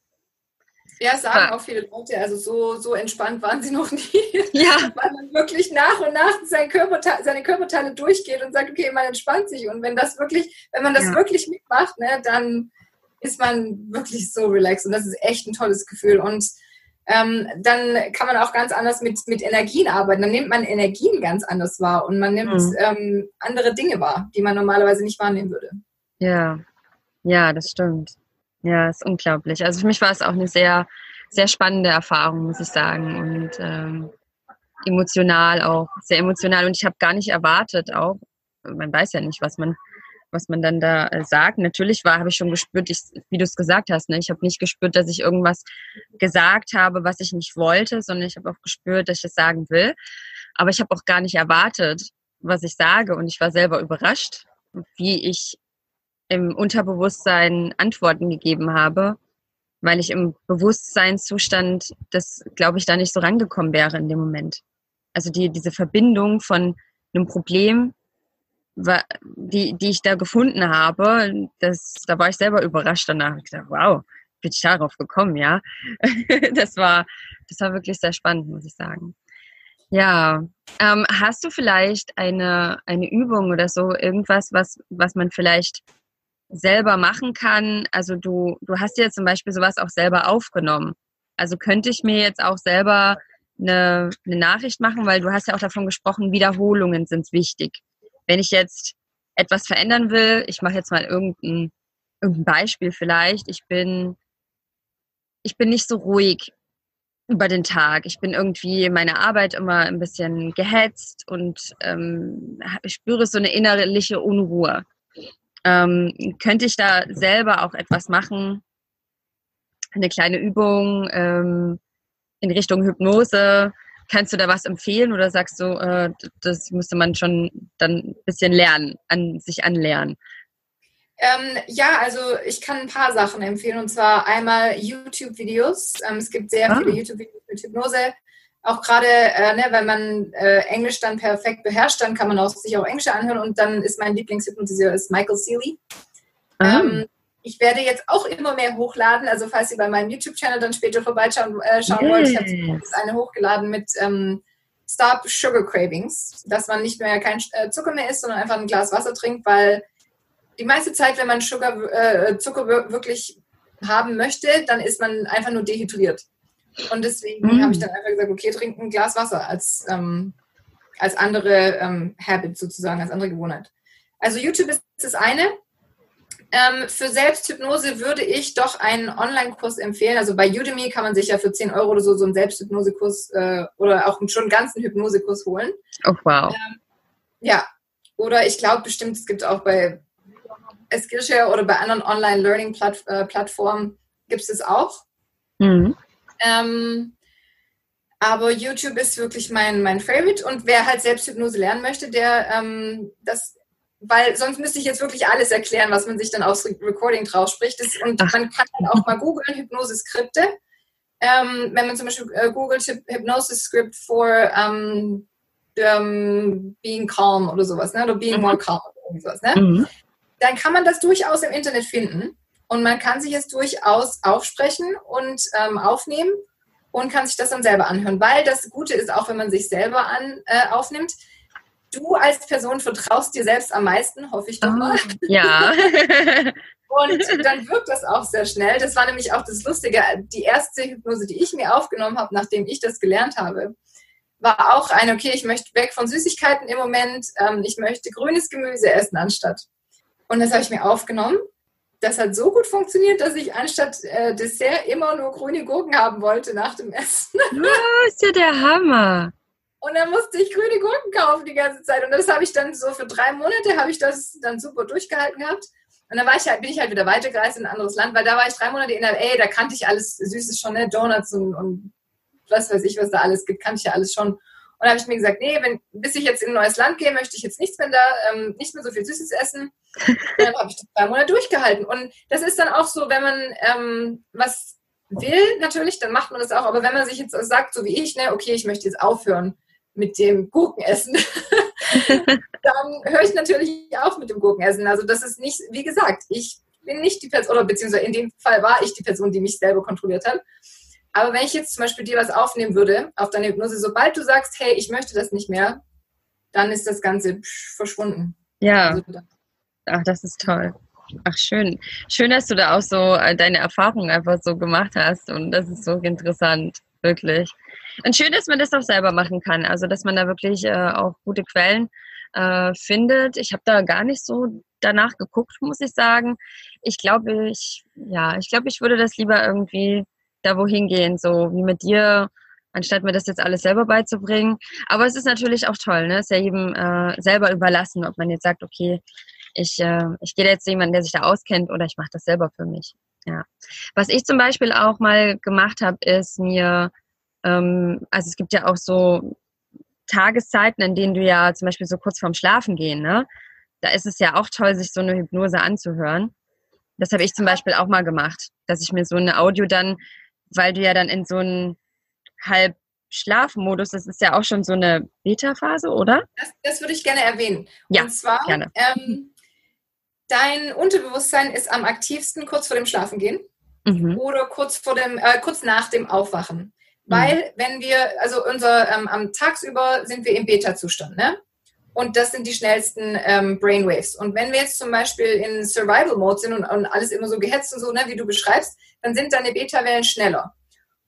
Ja, sagen auch viele Leute, also so, so entspannt waren sie noch nie. Ja. Weil man wirklich nach und nach seine Körperteile, seine Körperteile durchgeht und sagt, okay, man entspannt sich. Und wenn das wirklich, wenn man das ja. wirklich mitmacht, ne, dann ist man wirklich so relaxed. Und das ist echt ein tolles Gefühl. Und ähm, dann kann man auch ganz anders mit, mit Energien arbeiten. Dann nimmt man Energien ganz anders wahr und man nimmt mhm. ähm, andere Dinge wahr, die man normalerweise nicht wahrnehmen würde. Ja, ja, das stimmt. Ja, ist unglaublich. Also für mich war es auch eine sehr, sehr spannende Erfahrung, muss ich sagen. Und ähm, emotional auch, sehr emotional. Und ich habe gar nicht erwartet auch, man weiß ja nicht, was man, was man dann da äh, sagt. Natürlich war, habe ich schon gespürt, ich, wie du es gesagt hast, ne? ich habe nicht gespürt, dass ich irgendwas gesagt habe, was ich nicht wollte, sondern ich habe auch gespürt, dass ich es sagen will. Aber ich habe auch gar nicht erwartet, was ich sage. Und ich war selber überrascht, wie ich im Unterbewusstsein Antworten gegeben habe, weil ich im Bewusstseinszustand das, glaube ich, da nicht so rangekommen wäre in dem Moment. Also die, diese Verbindung von einem Problem, die, die ich da gefunden habe, das, da war ich selber überrascht danach. Ich dachte, wow, bin ich darauf gekommen, ja. das war, das war wirklich sehr spannend, muss ich sagen. Ja, ähm, hast du vielleicht eine, eine Übung oder so, irgendwas, was, was man vielleicht selber machen kann. Also du, du hast ja zum Beispiel sowas auch selber aufgenommen. Also könnte ich mir jetzt auch selber eine, eine Nachricht machen, weil du hast ja auch davon gesprochen, Wiederholungen sind wichtig. Wenn ich jetzt etwas verändern will, ich mache jetzt mal irgendein, irgendein Beispiel vielleicht, ich bin, ich bin nicht so ruhig über den Tag. Ich bin irgendwie in meiner Arbeit immer ein bisschen gehetzt und ähm, spüre so eine innerliche Unruhe. Ähm, könnte ich da selber auch etwas machen? Eine kleine Übung ähm, in Richtung Hypnose? Kannst du da was empfehlen oder sagst du, äh, das müsste man schon dann ein bisschen lernen, an sich anlernen? Ähm, ja, also ich kann ein paar Sachen empfehlen und zwar einmal YouTube-Videos. Ähm, es gibt sehr ah. viele YouTube-Videos mit Hypnose auch gerade, äh, ne, wenn man äh, Englisch dann perfekt beherrscht, dann kann man auch sich auch Englisch anhören und dann ist mein Lieblingshypnotiseur ist Michael Seeley. Ah. Ähm, ich werde jetzt auch immer mehr hochladen, also falls ihr bei meinem YouTube-Channel dann später vorbeischauen äh, schauen yes. wollt, ich habe eine hochgeladen mit ähm, Stop Sugar Cravings, dass man nicht mehr kein äh, Zucker mehr isst, sondern einfach ein Glas Wasser trinkt, weil die meiste Zeit, wenn man Sugar, äh, Zucker wirklich haben möchte, dann ist man einfach nur dehydriert. Und deswegen mhm. habe ich dann einfach gesagt, okay, trink ein Glas Wasser als, ähm, als andere ähm, Habit sozusagen, als andere Gewohnheit. Also YouTube ist das eine. Ähm, für Selbsthypnose würde ich doch einen Online-Kurs empfehlen. Also bei Udemy kann man sich ja für 10 Euro oder so so einen Selbsthypnosekurs äh, oder auch schon einen ganzen Hypnosekurs holen. Oh, wow. Ähm, ja, oder ich glaube bestimmt, es gibt auch bei Skillshare oder bei anderen Online-Learning-Plattformen äh, gibt es das auch. Mhm. Ähm, aber YouTube ist wirklich mein, mein Favorite und wer halt Selbsthypnose lernen möchte, der ähm, das, weil sonst müsste ich jetzt wirklich alles erklären, was man sich dann aufs Recording drauf spricht. Das, und Ach. man kann dann auch mal googeln, Hypnose-Skripte. Ähm, wenn man zum Beispiel äh, googelt Hypnosis-Script for um, um, being calm oder sowas, ne? oder being mhm. more calm oder sowas, ne? Mhm. dann kann man das durchaus im Internet finden und man kann sich es durchaus aufsprechen und ähm, aufnehmen und kann sich das dann selber anhören. Weil das Gute ist, auch wenn man sich selber an, äh, aufnimmt, du als Person vertraust dir selbst am meisten, hoffe ich doch ah, mal. Ja. und dann wirkt das auch sehr schnell. Das war nämlich auch das Lustige. Die erste Hypnose, die ich mir aufgenommen habe, nachdem ich das gelernt habe, war auch eine, okay, ich möchte weg von Süßigkeiten im Moment. Ähm, ich möchte grünes Gemüse essen anstatt. Und das habe ich mir aufgenommen das hat so gut funktioniert, dass ich anstatt äh, Dessert immer nur grüne Gurken haben wollte nach dem Essen. Oh, ist ja der Hammer. Und dann musste ich grüne Gurken kaufen die ganze Zeit. Und das habe ich dann so für drei Monate habe ich das dann super durchgehalten gehabt. Und dann war ich halt, bin ich halt wieder weitergereist in ein anderes Land, weil da war ich drei Monate in LA, da kannte ich alles Süßes schon, ne? Donuts und, und was weiß ich, was da alles gibt, kannte ich ja alles schon. Und da habe ich mir gesagt, nee, wenn, bis ich jetzt in ein neues Land gehe, möchte ich jetzt nichts mehr da, ähm, nicht mehr so viel Süßes essen. Dann habe ich das zwei Monate durchgehalten. Und das ist dann auch so, wenn man ähm, was will, natürlich, dann macht man das auch. Aber wenn man sich jetzt sagt, so wie ich, ne, okay, ich möchte jetzt aufhören mit dem Gurkenessen, dann höre ich natürlich auf mit dem Gurkenessen. Also das ist nicht, wie gesagt, ich bin nicht die Person, oder beziehungsweise in dem Fall war ich die Person, die mich selber kontrolliert hat. Aber wenn ich jetzt zum Beispiel dir was aufnehmen würde auf deine Hypnose, sobald du sagst, hey, ich möchte das nicht mehr, dann ist das Ganze verschwunden. Ja. Also, Ach, das ist toll. Ach, schön. Schön, dass du da auch so äh, deine Erfahrungen einfach so gemacht hast. Und das ist so interessant, wirklich. Und schön, dass man das auch selber machen kann. Also, dass man da wirklich äh, auch gute Quellen äh, findet. Ich habe da gar nicht so danach geguckt, muss ich sagen. Ich glaube, ich, ja, ich glaube, ich würde das lieber irgendwie da wohin gehen, so wie mit dir, anstatt mir das jetzt alles selber beizubringen. Aber es ist natürlich auch toll, ne? Es ist ja jedem äh, selber überlassen, ob man jetzt sagt, okay, ich, äh, ich gehe jetzt zu jemandem, der sich da auskennt oder ich mache das selber für mich. Ja. Was ich zum Beispiel auch mal gemacht habe, ist mir, ähm, also es gibt ja auch so Tageszeiten, in denen du ja zum Beispiel so kurz vorm Schlafen gehen, ne? Da ist es ja auch toll, sich so eine Hypnose anzuhören. Das habe ich zum Beispiel auch mal gemacht, dass ich mir so eine Audio dann weil du ja dann in so einen halb Schlafmodus, das ist ja auch schon so eine Beta-Phase, oder? Das, das, würde ich gerne erwähnen. Ja, Und zwar, gerne. Ähm, dein Unterbewusstsein ist am aktivsten kurz vor dem Schlafengehen mhm. oder kurz, vor dem, äh, kurz nach dem Aufwachen. Mhm. Weil, wenn wir, also unser, ähm, am Tagsüber sind wir im Beta-Zustand, ne? Und das sind die schnellsten ähm, Brainwaves. Und wenn wir jetzt zum Beispiel in Survival-Mode sind und, und, alles immer so gehetzt und so, ne, wie du beschreibst, dann sind deine Beta-Wellen schneller.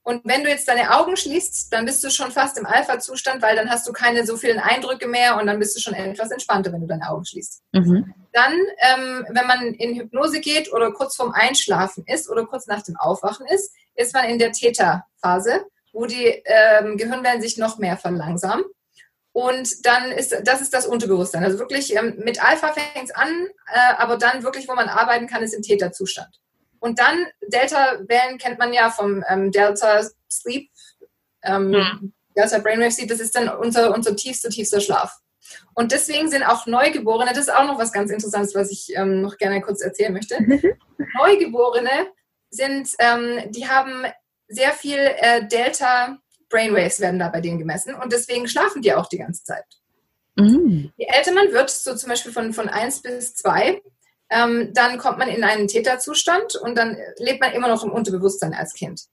Und wenn du jetzt deine Augen schließt, dann bist du schon fast im Alpha-Zustand, weil dann hast du keine so vielen Eindrücke mehr und dann bist du schon etwas entspannter, wenn du deine Augen schließt. Mhm. Dann, ähm, wenn man in Hypnose geht oder kurz vorm Einschlafen ist oder kurz nach dem Aufwachen ist, ist man in der Theta-Phase, wo die ähm, Gehirnwellen sich noch mehr verlangsamen. Und dann ist das ist das Unterbewusstsein. Also wirklich ähm, mit Alpha fängt es an, äh, aber dann wirklich, wo man arbeiten kann, ist im Theta-Zustand. Und dann Delta-Wellen kennt man ja vom ähm, Delta Sleep, ähm, mhm. Delta Brainwave Sleep, das ist dann unser, unser tiefster, tiefster Schlaf. Und deswegen sind auch Neugeborene, das ist auch noch was ganz Interessantes, was ich ähm, noch gerne kurz erzählen möchte. Neugeborene sind, ähm, die haben sehr viel äh, Delta Brainwaves werden da bei denen gemessen und deswegen schlafen die auch die ganze Zeit. Mhm. Je älter man wird, so zum Beispiel von, von 1 bis 2, ähm, dann kommt man in einen Täterzustand und dann lebt man immer noch im Unterbewusstsein als Kind.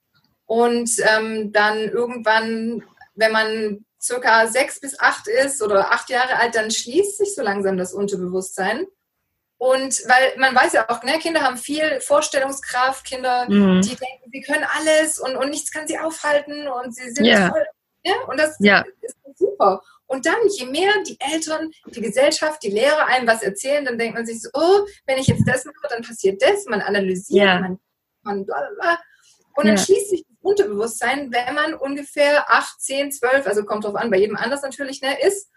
Und ähm, dann irgendwann, wenn man circa sechs bis acht ist oder acht Jahre alt, dann schließt sich so langsam das Unterbewusstsein. Und weil man weiß ja auch, ne, Kinder haben viel Vorstellungskraft, Kinder, mhm. die denken, sie können alles und, und nichts kann sie aufhalten und sie sind yeah. voll. Ja? Und das ja. ist super. Und dann, je mehr die Eltern, die Gesellschaft, die Lehrer einem was erzählen, dann denkt man sich so, oh, wenn ich jetzt das mache, dann passiert das, man analysiert, yeah. man, man bla bla bla. Und dann yeah. schließt sich das Unterbewusstsein, wenn man ungefähr 8, 10, 12, also kommt drauf an, bei jedem anders natürlich, ne, ist.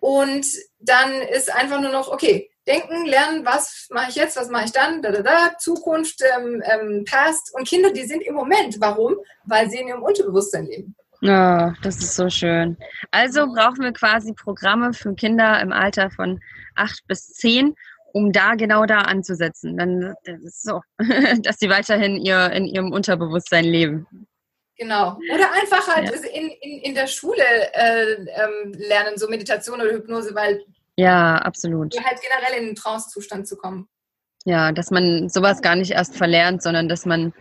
Und dann ist einfach nur noch, okay, denken, lernen, was mache ich jetzt, was mache ich dann, da, da, da, Zukunft, ähm, ähm, Past. Und Kinder, die sind im Moment. Warum? Weil sie in ihrem Unterbewusstsein leben. Oh, das ist so schön. Also brauchen wir quasi Programme für Kinder im Alter von acht bis zehn, um da genau da anzusetzen. Dann so, dass sie weiterhin ihr, in ihrem Unterbewusstsein leben. Genau. Oder einfach halt ja. in, in, in der Schule äh, ähm, lernen, so Meditation oder Hypnose, weil ja, absolut. halt generell in den Trance-Zustand zu kommen. Ja, dass man sowas gar nicht erst verlernt, sondern dass man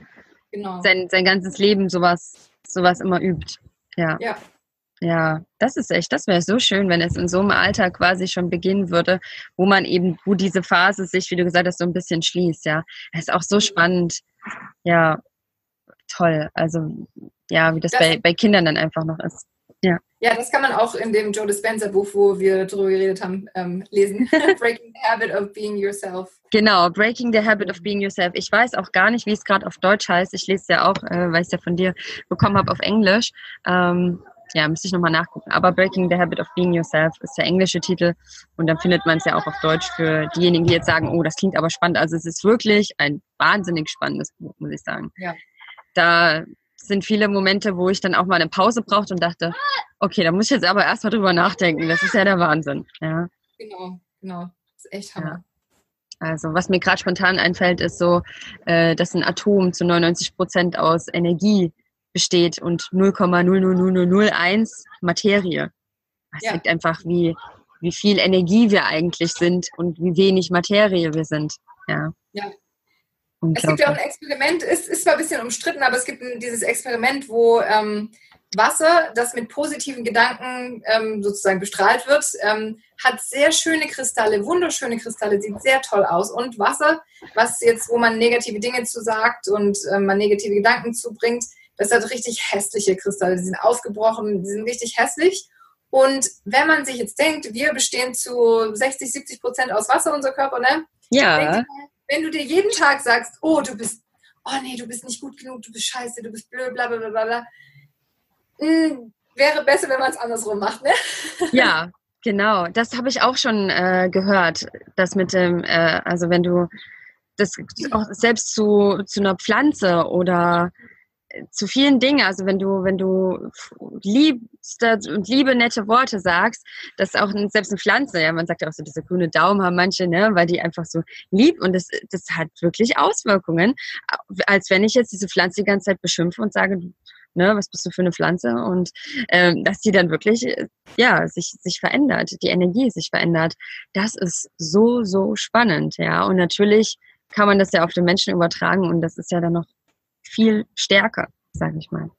genau. sein, sein ganzes Leben sowas, sowas immer übt. Ja. ja. Ja, das ist echt, das wäre so schön, wenn es in so einem Alter quasi schon beginnen würde, wo man eben, wo diese Phase sich, wie du gesagt hast, so ein bisschen schließt, ja. Das ist auch so spannend. Ja, toll. Also, ja, wie das, das bei, bei Kindern dann einfach noch ist. Ja. Das kann man auch in dem Joe Dispenza Buch, wo wir drüber geredet haben, ähm, lesen. Breaking the Habit of Being Yourself. Genau, Breaking the Habit of Being Yourself. Ich weiß auch gar nicht, wie es gerade auf Deutsch heißt. Ich lese es ja auch, äh, weil ich es ja von dir bekommen habe, auf Englisch. Ähm, ja, müsste ich nochmal nachgucken. Aber Breaking the Habit of Being Yourself ist der englische Titel und dann findet man es ja auch auf Deutsch für diejenigen, die jetzt sagen, oh, das klingt aber spannend. Also es ist wirklich ein wahnsinnig spannendes Buch, muss ich sagen. Ja. Da sind viele Momente, wo ich dann auch mal eine Pause brauchte und dachte, okay, da muss ich jetzt aber erstmal drüber nachdenken. Das ist ja der Wahnsinn. Ja. Genau, genau. Das ist echt Hammer. Ja. Also was mir gerade spontan einfällt, ist so, äh, dass ein Atom zu 99 Prozent aus Energie besteht und 0,00001 Materie. Das ja. zeigt einfach, wie, wie viel Energie wir eigentlich sind und wie wenig Materie wir sind. Ja. ja. Es gibt ja auch ein Experiment, es ist zwar ein bisschen umstritten, aber es gibt dieses Experiment, wo ähm, Wasser, das mit positiven Gedanken ähm, sozusagen bestrahlt wird, ähm, hat sehr schöne Kristalle, wunderschöne Kristalle, sieht sehr toll aus. Und Wasser, was jetzt, wo man negative Dinge zu sagt und ähm, man negative Gedanken zubringt, das hat richtig hässliche Kristalle. Die sind aufgebrochen, die sind richtig hässlich. Und wenn man sich jetzt denkt, wir bestehen zu 60, 70 Prozent aus Wasser, unser Körper, ne? Ja. Wenn du dir jeden Tag sagst, oh, du bist, oh nee, du bist nicht gut genug, du bist scheiße, du bist blöd, bla bla bla bla, hm, wäre besser, wenn man es andersrum macht, ne? Ja, genau. Das habe ich auch schon äh, gehört, dass mit dem, äh, also wenn du das auch selbst zu, zu einer Pflanze oder zu vielen Dingen, also wenn du, wenn du liebste und liebe nette Worte sagst, dass auch selbst eine Pflanze, ja, man sagt ja auch so, diese grüne Daumen haben manche, ne, weil die einfach so lieb und das, das hat wirklich Auswirkungen, als wenn ich jetzt diese Pflanze die ganze Zeit beschimpfe und sage, ne, was bist du für eine Pflanze? Und ähm, dass die dann wirklich, ja, sich, sich verändert, die Energie sich verändert. Das ist so, so spannend, ja, und natürlich kann man das ja auf den Menschen übertragen und das ist ja dann noch viel stärker, sage ich mal.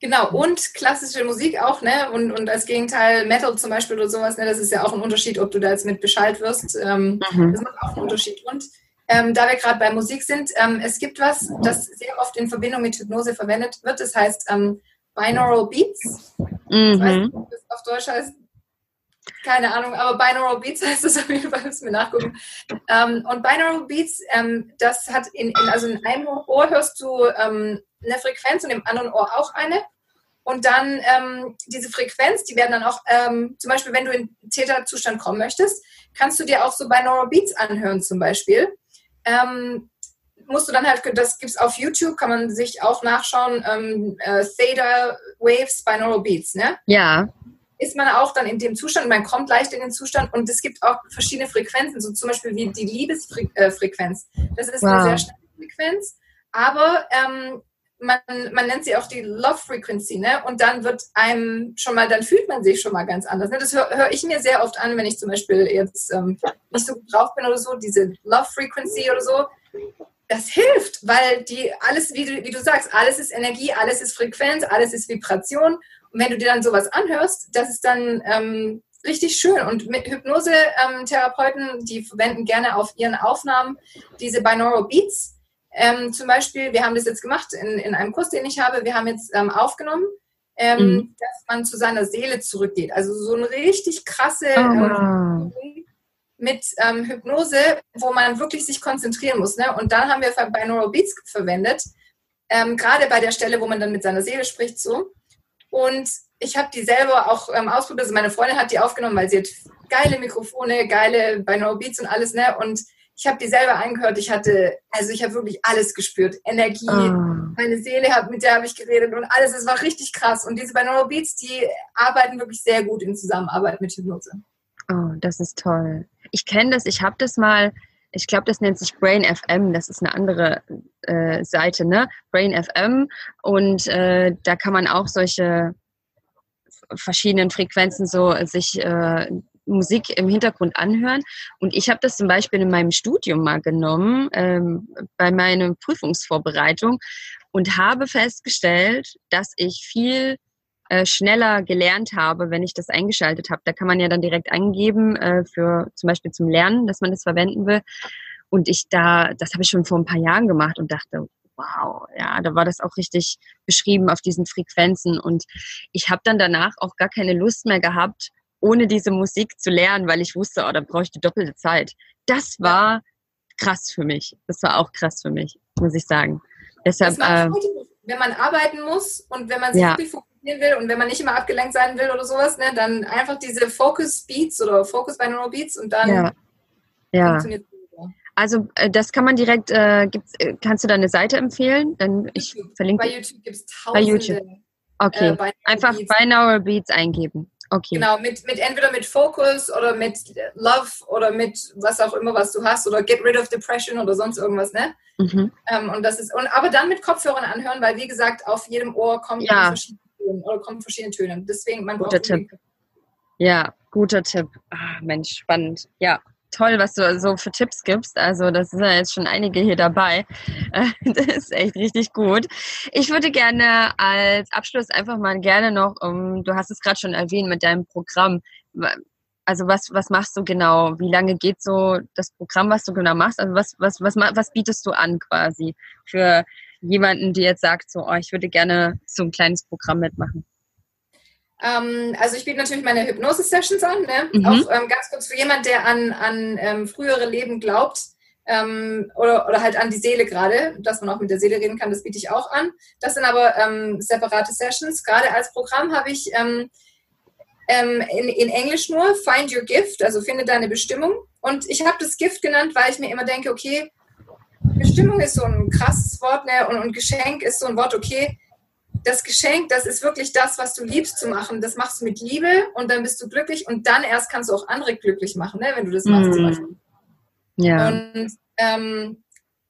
Genau, und klassische Musik auch, ne? Und, und als Gegenteil Metal zum Beispiel oder sowas, ne? Das ist ja auch ein Unterschied, ob du da jetzt mit Bescheid wirst. Ähm, mhm. Das macht auch einen Unterschied. Und ähm, da wir gerade bei Musik sind, ähm, es gibt was, das sehr oft in Verbindung mit Hypnose verwendet wird. Das heißt ähm, Binaural Beats. Mhm. Ich weiß nicht, ob das auf Deutsch heißt keine Ahnung, aber Binaural Beats heißt das auf jeden Fall, müssen wir nachgucken. Ähm, und Binaural Beats, ähm, das hat in, in, also in einem Ohr hörst du ähm, eine Frequenz und im anderen Ohr auch eine. Und dann ähm, diese Frequenz, die werden dann auch, ähm, zum Beispiel, wenn du in Theta-Zustand kommen möchtest, kannst du dir auch so Binaural Beats anhören zum Beispiel. Ähm, musst du dann halt, das gibt es auf YouTube, kann man sich auch nachschauen, äh, Theta Waves Binaural Beats, ne? Ja ist man auch dann in dem Zustand, man kommt leicht in den Zustand und es gibt auch verschiedene Frequenzen, so zum Beispiel wie die Liebesfrequenz. Das ist wow. eine sehr schnelle Frequenz, aber ähm, man, man nennt sie auch die Love Frequency, ne? Und dann wird einem schon mal, dann fühlt man sich schon mal ganz anders. Ne? Das höre hör ich mir sehr oft an, wenn ich zum Beispiel jetzt ähm, nicht so gut drauf bin oder so, diese Love Frequency oder so. Das hilft, weil die alles, wie du, wie du sagst, alles ist Energie, alles ist Frequenz, alles ist Vibration. Und wenn du dir dann sowas anhörst, das ist dann ähm, richtig schön. Und mit Hypnose-Therapeuten, die verwenden gerne auf ihren Aufnahmen diese Binaural Beats. Ähm, zum Beispiel, wir haben das jetzt gemacht in, in einem Kurs, den ich habe. Wir haben jetzt ähm, aufgenommen, ähm, mhm. dass man zu seiner Seele zurückgeht. Also so eine richtig krasse oh. mit ähm, Hypnose, wo man wirklich sich konzentrieren muss. Ne? Und dann haben wir Binaural Beats verwendet. Ähm, gerade bei der Stelle, wo man dann mit seiner Seele spricht, so. Und ich habe die selber auch ähm, ausprobiert. Also meine Freundin hat die aufgenommen, weil sie hat geile Mikrofone, geile Binaural Beats und alles, ne? Und ich habe die selber angehört. Ich hatte, also ich habe wirklich alles gespürt. Energie, oh. meine Seele hat, mit der habe ich geredet und alles. Es war richtig krass. Und diese Binaural Beats, die arbeiten wirklich sehr gut in Zusammenarbeit mit Hypnose. Oh, das ist toll. Ich kenne das, ich habe das mal, ich glaube, das nennt sich Brain FM, das ist eine andere äh, Seite, ne? Brain FM. Und äh, da kann man auch solche verschiedenen Frequenzen so sich äh, Musik im Hintergrund anhören. Und ich habe das zum Beispiel in meinem Studium mal genommen, ähm, bei meiner Prüfungsvorbereitung und habe festgestellt, dass ich viel äh, schneller gelernt habe, wenn ich das eingeschaltet habe. Da kann man ja dann direkt angeben äh, für zum Beispiel zum Lernen, dass man das verwenden will. Und ich da, das habe ich schon vor ein paar Jahren gemacht und dachte, wow, ja, da war das auch richtig beschrieben auf diesen Frequenzen. Und ich habe dann danach auch gar keine Lust mehr gehabt, ohne diese Musik zu lernen, weil ich wusste, oh, da brauche ich die doppelte Zeit. Das war krass für mich. Das war auch krass für mich, muss ich sagen. Deshalb, äh, wenn man arbeiten muss und wenn man sich ja. wirklich fokussieren will und wenn man nicht immer abgelenkt sein will oder sowas, ne, dann einfach diese Focus Beats oder Focus Binaural Beats und dann ja. ja. funktioniert es. Also äh, das kann man direkt, äh, äh, kannst du da eine Seite empfehlen? Dann ich verlinke. Bei YouTube gibt es tausende. Bei YouTube. Okay, äh, einfach Beats. Binaural Beats eingeben. Okay. Genau, mit, mit entweder mit Focus oder mit Love oder mit was auch immer, was du hast oder Get Rid of Depression oder sonst irgendwas, ne? Mhm. Ähm, und das ist, und aber dann mit Kopfhörern anhören, weil wie gesagt, auf jedem Ohr kommen ja. verschiedene Töne oder kommen verschiedene Töne. Deswegen man guter Tipp. Ja, guter Tipp. Ah, Mensch, spannend. Ja, toll, was du so für Tipps gibst. Also das sind ja jetzt schon einige hier dabei. Das ist echt richtig gut. Ich würde gerne als Abschluss einfach mal gerne noch, um, du hast es gerade schon erwähnt mit deinem Programm. Also was, was machst du genau? Wie lange geht so das Programm, was du genau machst? Also was, was, was, was bietest du an quasi für jemanden, der jetzt sagt, so, oh, ich würde gerne so ein kleines Programm mitmachen? Ähm, also ich biete natürlich meine Hypnose-Sessions an. Ne? Mhm. Auch ähm, ganz kurz für jemand, der an, an ähm, frühere Leben glaubt ähm, oder, oder halt an die Seele gerade, dass man auch mit der Seele reden kann, das biete ich auch an. Das sind aber ähm, separate Sessions. Gerade als Programm habe ich ähm, in, in Englisch nur Find Your Gift, also finde deine Bestimmung. Und ich habe das Gift genannt, weil ich mir immer denke, okay, Bestimmung ist so ein krasses Wort ne? und, und Geschenk ist so ein Wort, okay, das Geschenk, das ist wirklich das, was du liebst zu machen. Das machst du mit Liebe und dann bist du glücklich und dann erst kannst du auch andere glücklich machen, ne, wenn du das machst mm. Ja. Und ähm,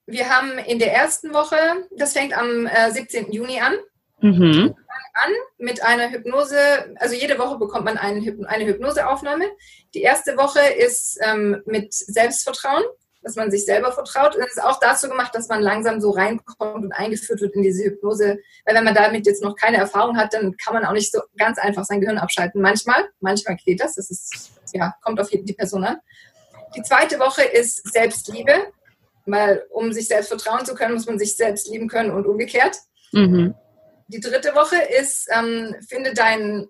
wir haben in der ersten Woche, das fängt am äh, 17. Juni an, mhm. an mit einer Hypnose, also jede Woche bekommt man einen, eine Hypnoseaufnahme. Die erste Woche ist ähm, mit Selbstvertrauen dass man sich selber vertraut. Und es ist auch dazu gemacht, dass man langsam so reinkommt und eingeführt wird in diese Hypnose. Weil wenn man damit jetzt noch keine Erfahrung hat, dann kann man auch nicht so ganz einfach sein Gehirn abschalten. Manchmal, manchmal geht das. Das ist, ja, kommt auf die Person an. Die zweite Woche ist Selbstliebe, weil um sich selbst vertrauen zu können, muss man sich selbst lieben können und umgekehrt. Mhm. Die dritte Woche ist, ähm, finde deinen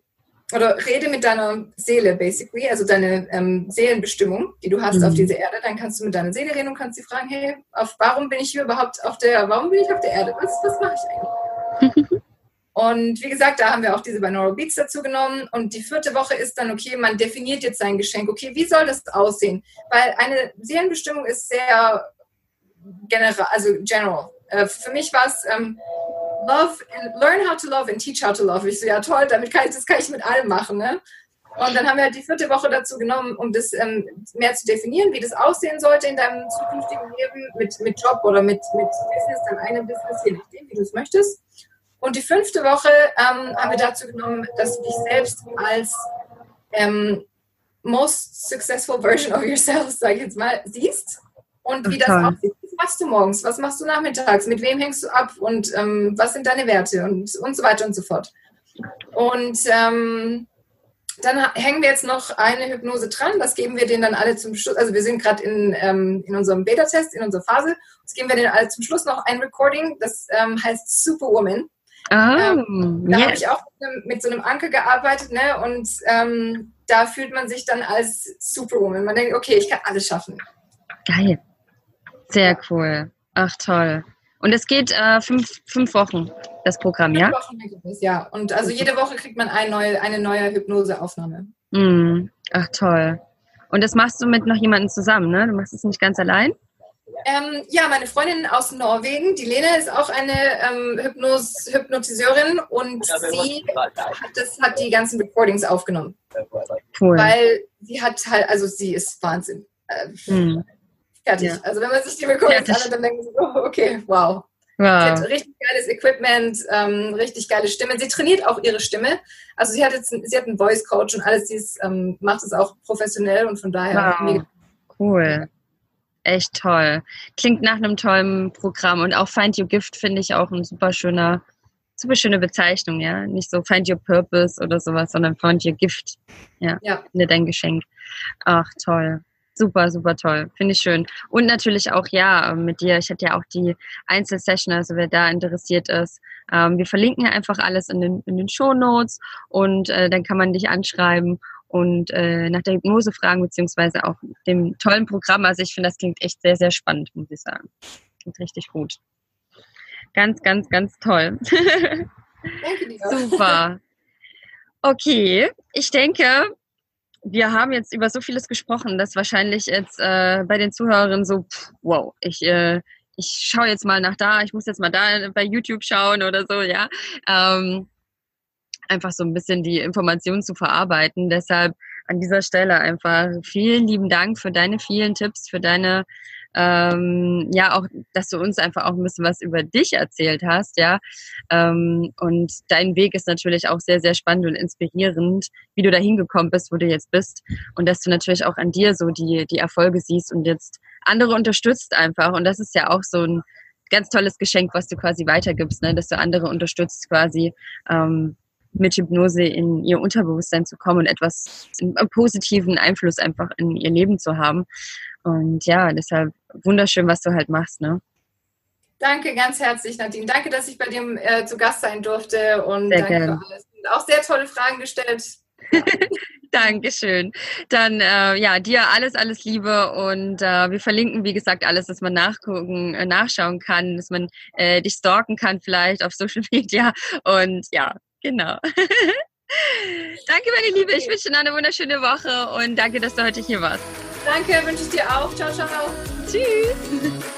oder rede mit deiner Seele, basically, also deine ähm, Seelenbestimmung, die du hast mhm. auf dieser Erde, dann kannst du mit deiner Seele reden und kannst sie fragen, hey, auf, warum bin ich hier überhaupt auf der, warum bin ich auf der Erde? Was, was mache ich eigentlich? und wie gesagt, da haben wir auch diese Binaural Beats dazu genommen. Und die vierte Woche ist dann, okay, man definiert jetzt sein Geschenk. Okay, wie soll das aussehen? Weil eine Seelenbestimmung ist sehr general, also general. Äh, für mich war es, ähm, love and learn how to love and teach how to love. Ich so, ja toll, damit kann ich, das kann ich mit allem machen. Ne? Und dann haben wir halt die vierte Woche dazu genommen, um das ähm, mehr zu definieren, wie das aussehen sollte in deinem zukünftigen Leben mit, mit Job oder mit, mit Business, deinem eigenen Business, je nachdem, wie du es möchtest. Und die fünfte Woche ähm, haben wir dazu genommen, dass du dich selbst als ähm, most successful version of yourself, sag ich jetzt mal, siehst und wie das aussieht machst du morgens? Was machst du nachmittags? Mit wem hängst du ab? Und ähm, was sind deine Werte? Und, und so weiter und so fort. Und ähm, dann hängen wir jetzt noch eine Hypnose dran. Das geben wir denen dann alle zum Schluss. Also wir sind gerade in, ähm, in unserem Beta-Test, in unserer Phase. Jetzt geben wir denen alle zum Schluss noch ein Recording. Das ähm, heißt Superwoman. Oh, ähm, da yes. habe ich auch mit, mit, so einem Anker gearbeitet. Ne? Und ähm, da fühlt man sich dann als Superwoman. Man denkt, okay, ich kann alles schaffen. Geil. Sehr cool. Ach toll. Und es geht äh, fünf, fünf Wochen, das Programm, fünf ja? Wochen gibt es, ja. Und also jede Woche kriegt man eine neue, eine neue Hypnoseaufnahme. Mm. Ach toll. Und das machst du mit noch jemandem zusammen, ne? Du machst es nicht ganz allein? Ähm, ja, meine Freundin aus Norwegen, die Lena, ist auch eine ähm, Hypnos Hypnotiseurin und sie hat, das, hat die ganzen Recordings aufgenommen. Cool. Weil sie hat halt, also sie ist Wahnsinn. Äh, hm. Fertig. Ja. Also wenn man sich die Recordings anhört, dann denkt man so, oh, okay, wow. Wow. Sie hat richtig geiles Equipment, ähm, richtig geile Stimme. Sie trainiert auch ihre Stimme. Also sie hat jetzt, sie hat einen Voice Coach und alles. Sie ist, ähm, macht es auch professionell und von daher wow. Cool. Echt toll. Klingt nach einem tollen Programm und auch Find Your Gift finde ich auch ein super schöner, super schöne Bezeichnung, ja. Nicht so Find Your Purpose oder sowas, sondern Find Your Gift. Ja. ja. Finde dein Geschenk. Ach, toll. Super, super toll. Finde ich schön. Und natürlich auch, ja, mit dir. Ich hatte ja auch die Einzelsession, also wer da interessiert ist. Ähm, wir verlinken ja einfach alles in den, in den Show Notes und äh, dann kann man dich anschreiben und äh, nach der Hypnose fragen, beziehungsweise auch dem tollen Programm. Also ich finde, das klingt echt sehr, sehr spannend, muss ich sagen. Klingt richtig gut. Ganz, ganz, ganz toll. Danke dir. Super. Okay, ich denke, wir haben jetzt über so vieles gesprochen, dass wahrscheinlich jetzt äh, bei den Zuhörern so, pff, wow, ich, äh, ich schaue jetzt mal nach da, ich muss jetzt mal da bei YouTube schauen oder so, ja. Ähm, einfach so ein bisschen die Informationen zu verarbeiten. Deshalb an dieser Stelle einfach vielen lieben Dank für deine vielen Tipps, für deine ähm, ja auch, dass du uns einfach auch ein bisschen was über dich erzählt hast, ja. Ähm, und dein Weg ist natürlich auch sehr, sehr spannend und inspirierend, wie du da hingekommen bist, wo du jetzt bist. Und dass du natürlich auch an dir so die, die Erfolge siehst und jetzt andere unterstützt einfach. Und das ist ja auch so ein ganz tolles Geschenk, was du quasi weitergibst, ne? dass du andere unterstützt quasi. Ähm, mit Hypnose in ihr Unterbewusstsein zu kommen und etwas, einen positiven Einfluss einfach in ihr Leben zu haben. Und ja, deshalb wunderschön, was du halt machst, ne? Danke ganz herzlich, Nadine. Danke, dass ich bei dir äh, zu Gast sein durfte und sehr danke gerne. für alles. Und auch sehr tolle Fragen gestellt. Dankeschön. Dann äh, ja, dir alles, alles Liebe und äh, wir verlinken, wie gesagt, alles, dass man nachgucken, äh, nachschauen kann, dass man äh, dich stalken kann vielleicht auf Social Media und ja, genau. danke, meine Liebe. Ich wünsche dir eine wunderschöne Woche und danke, dass du heute hier warst. Danke, wünsche ich dir auch. Ciao, ciao. Tschüss.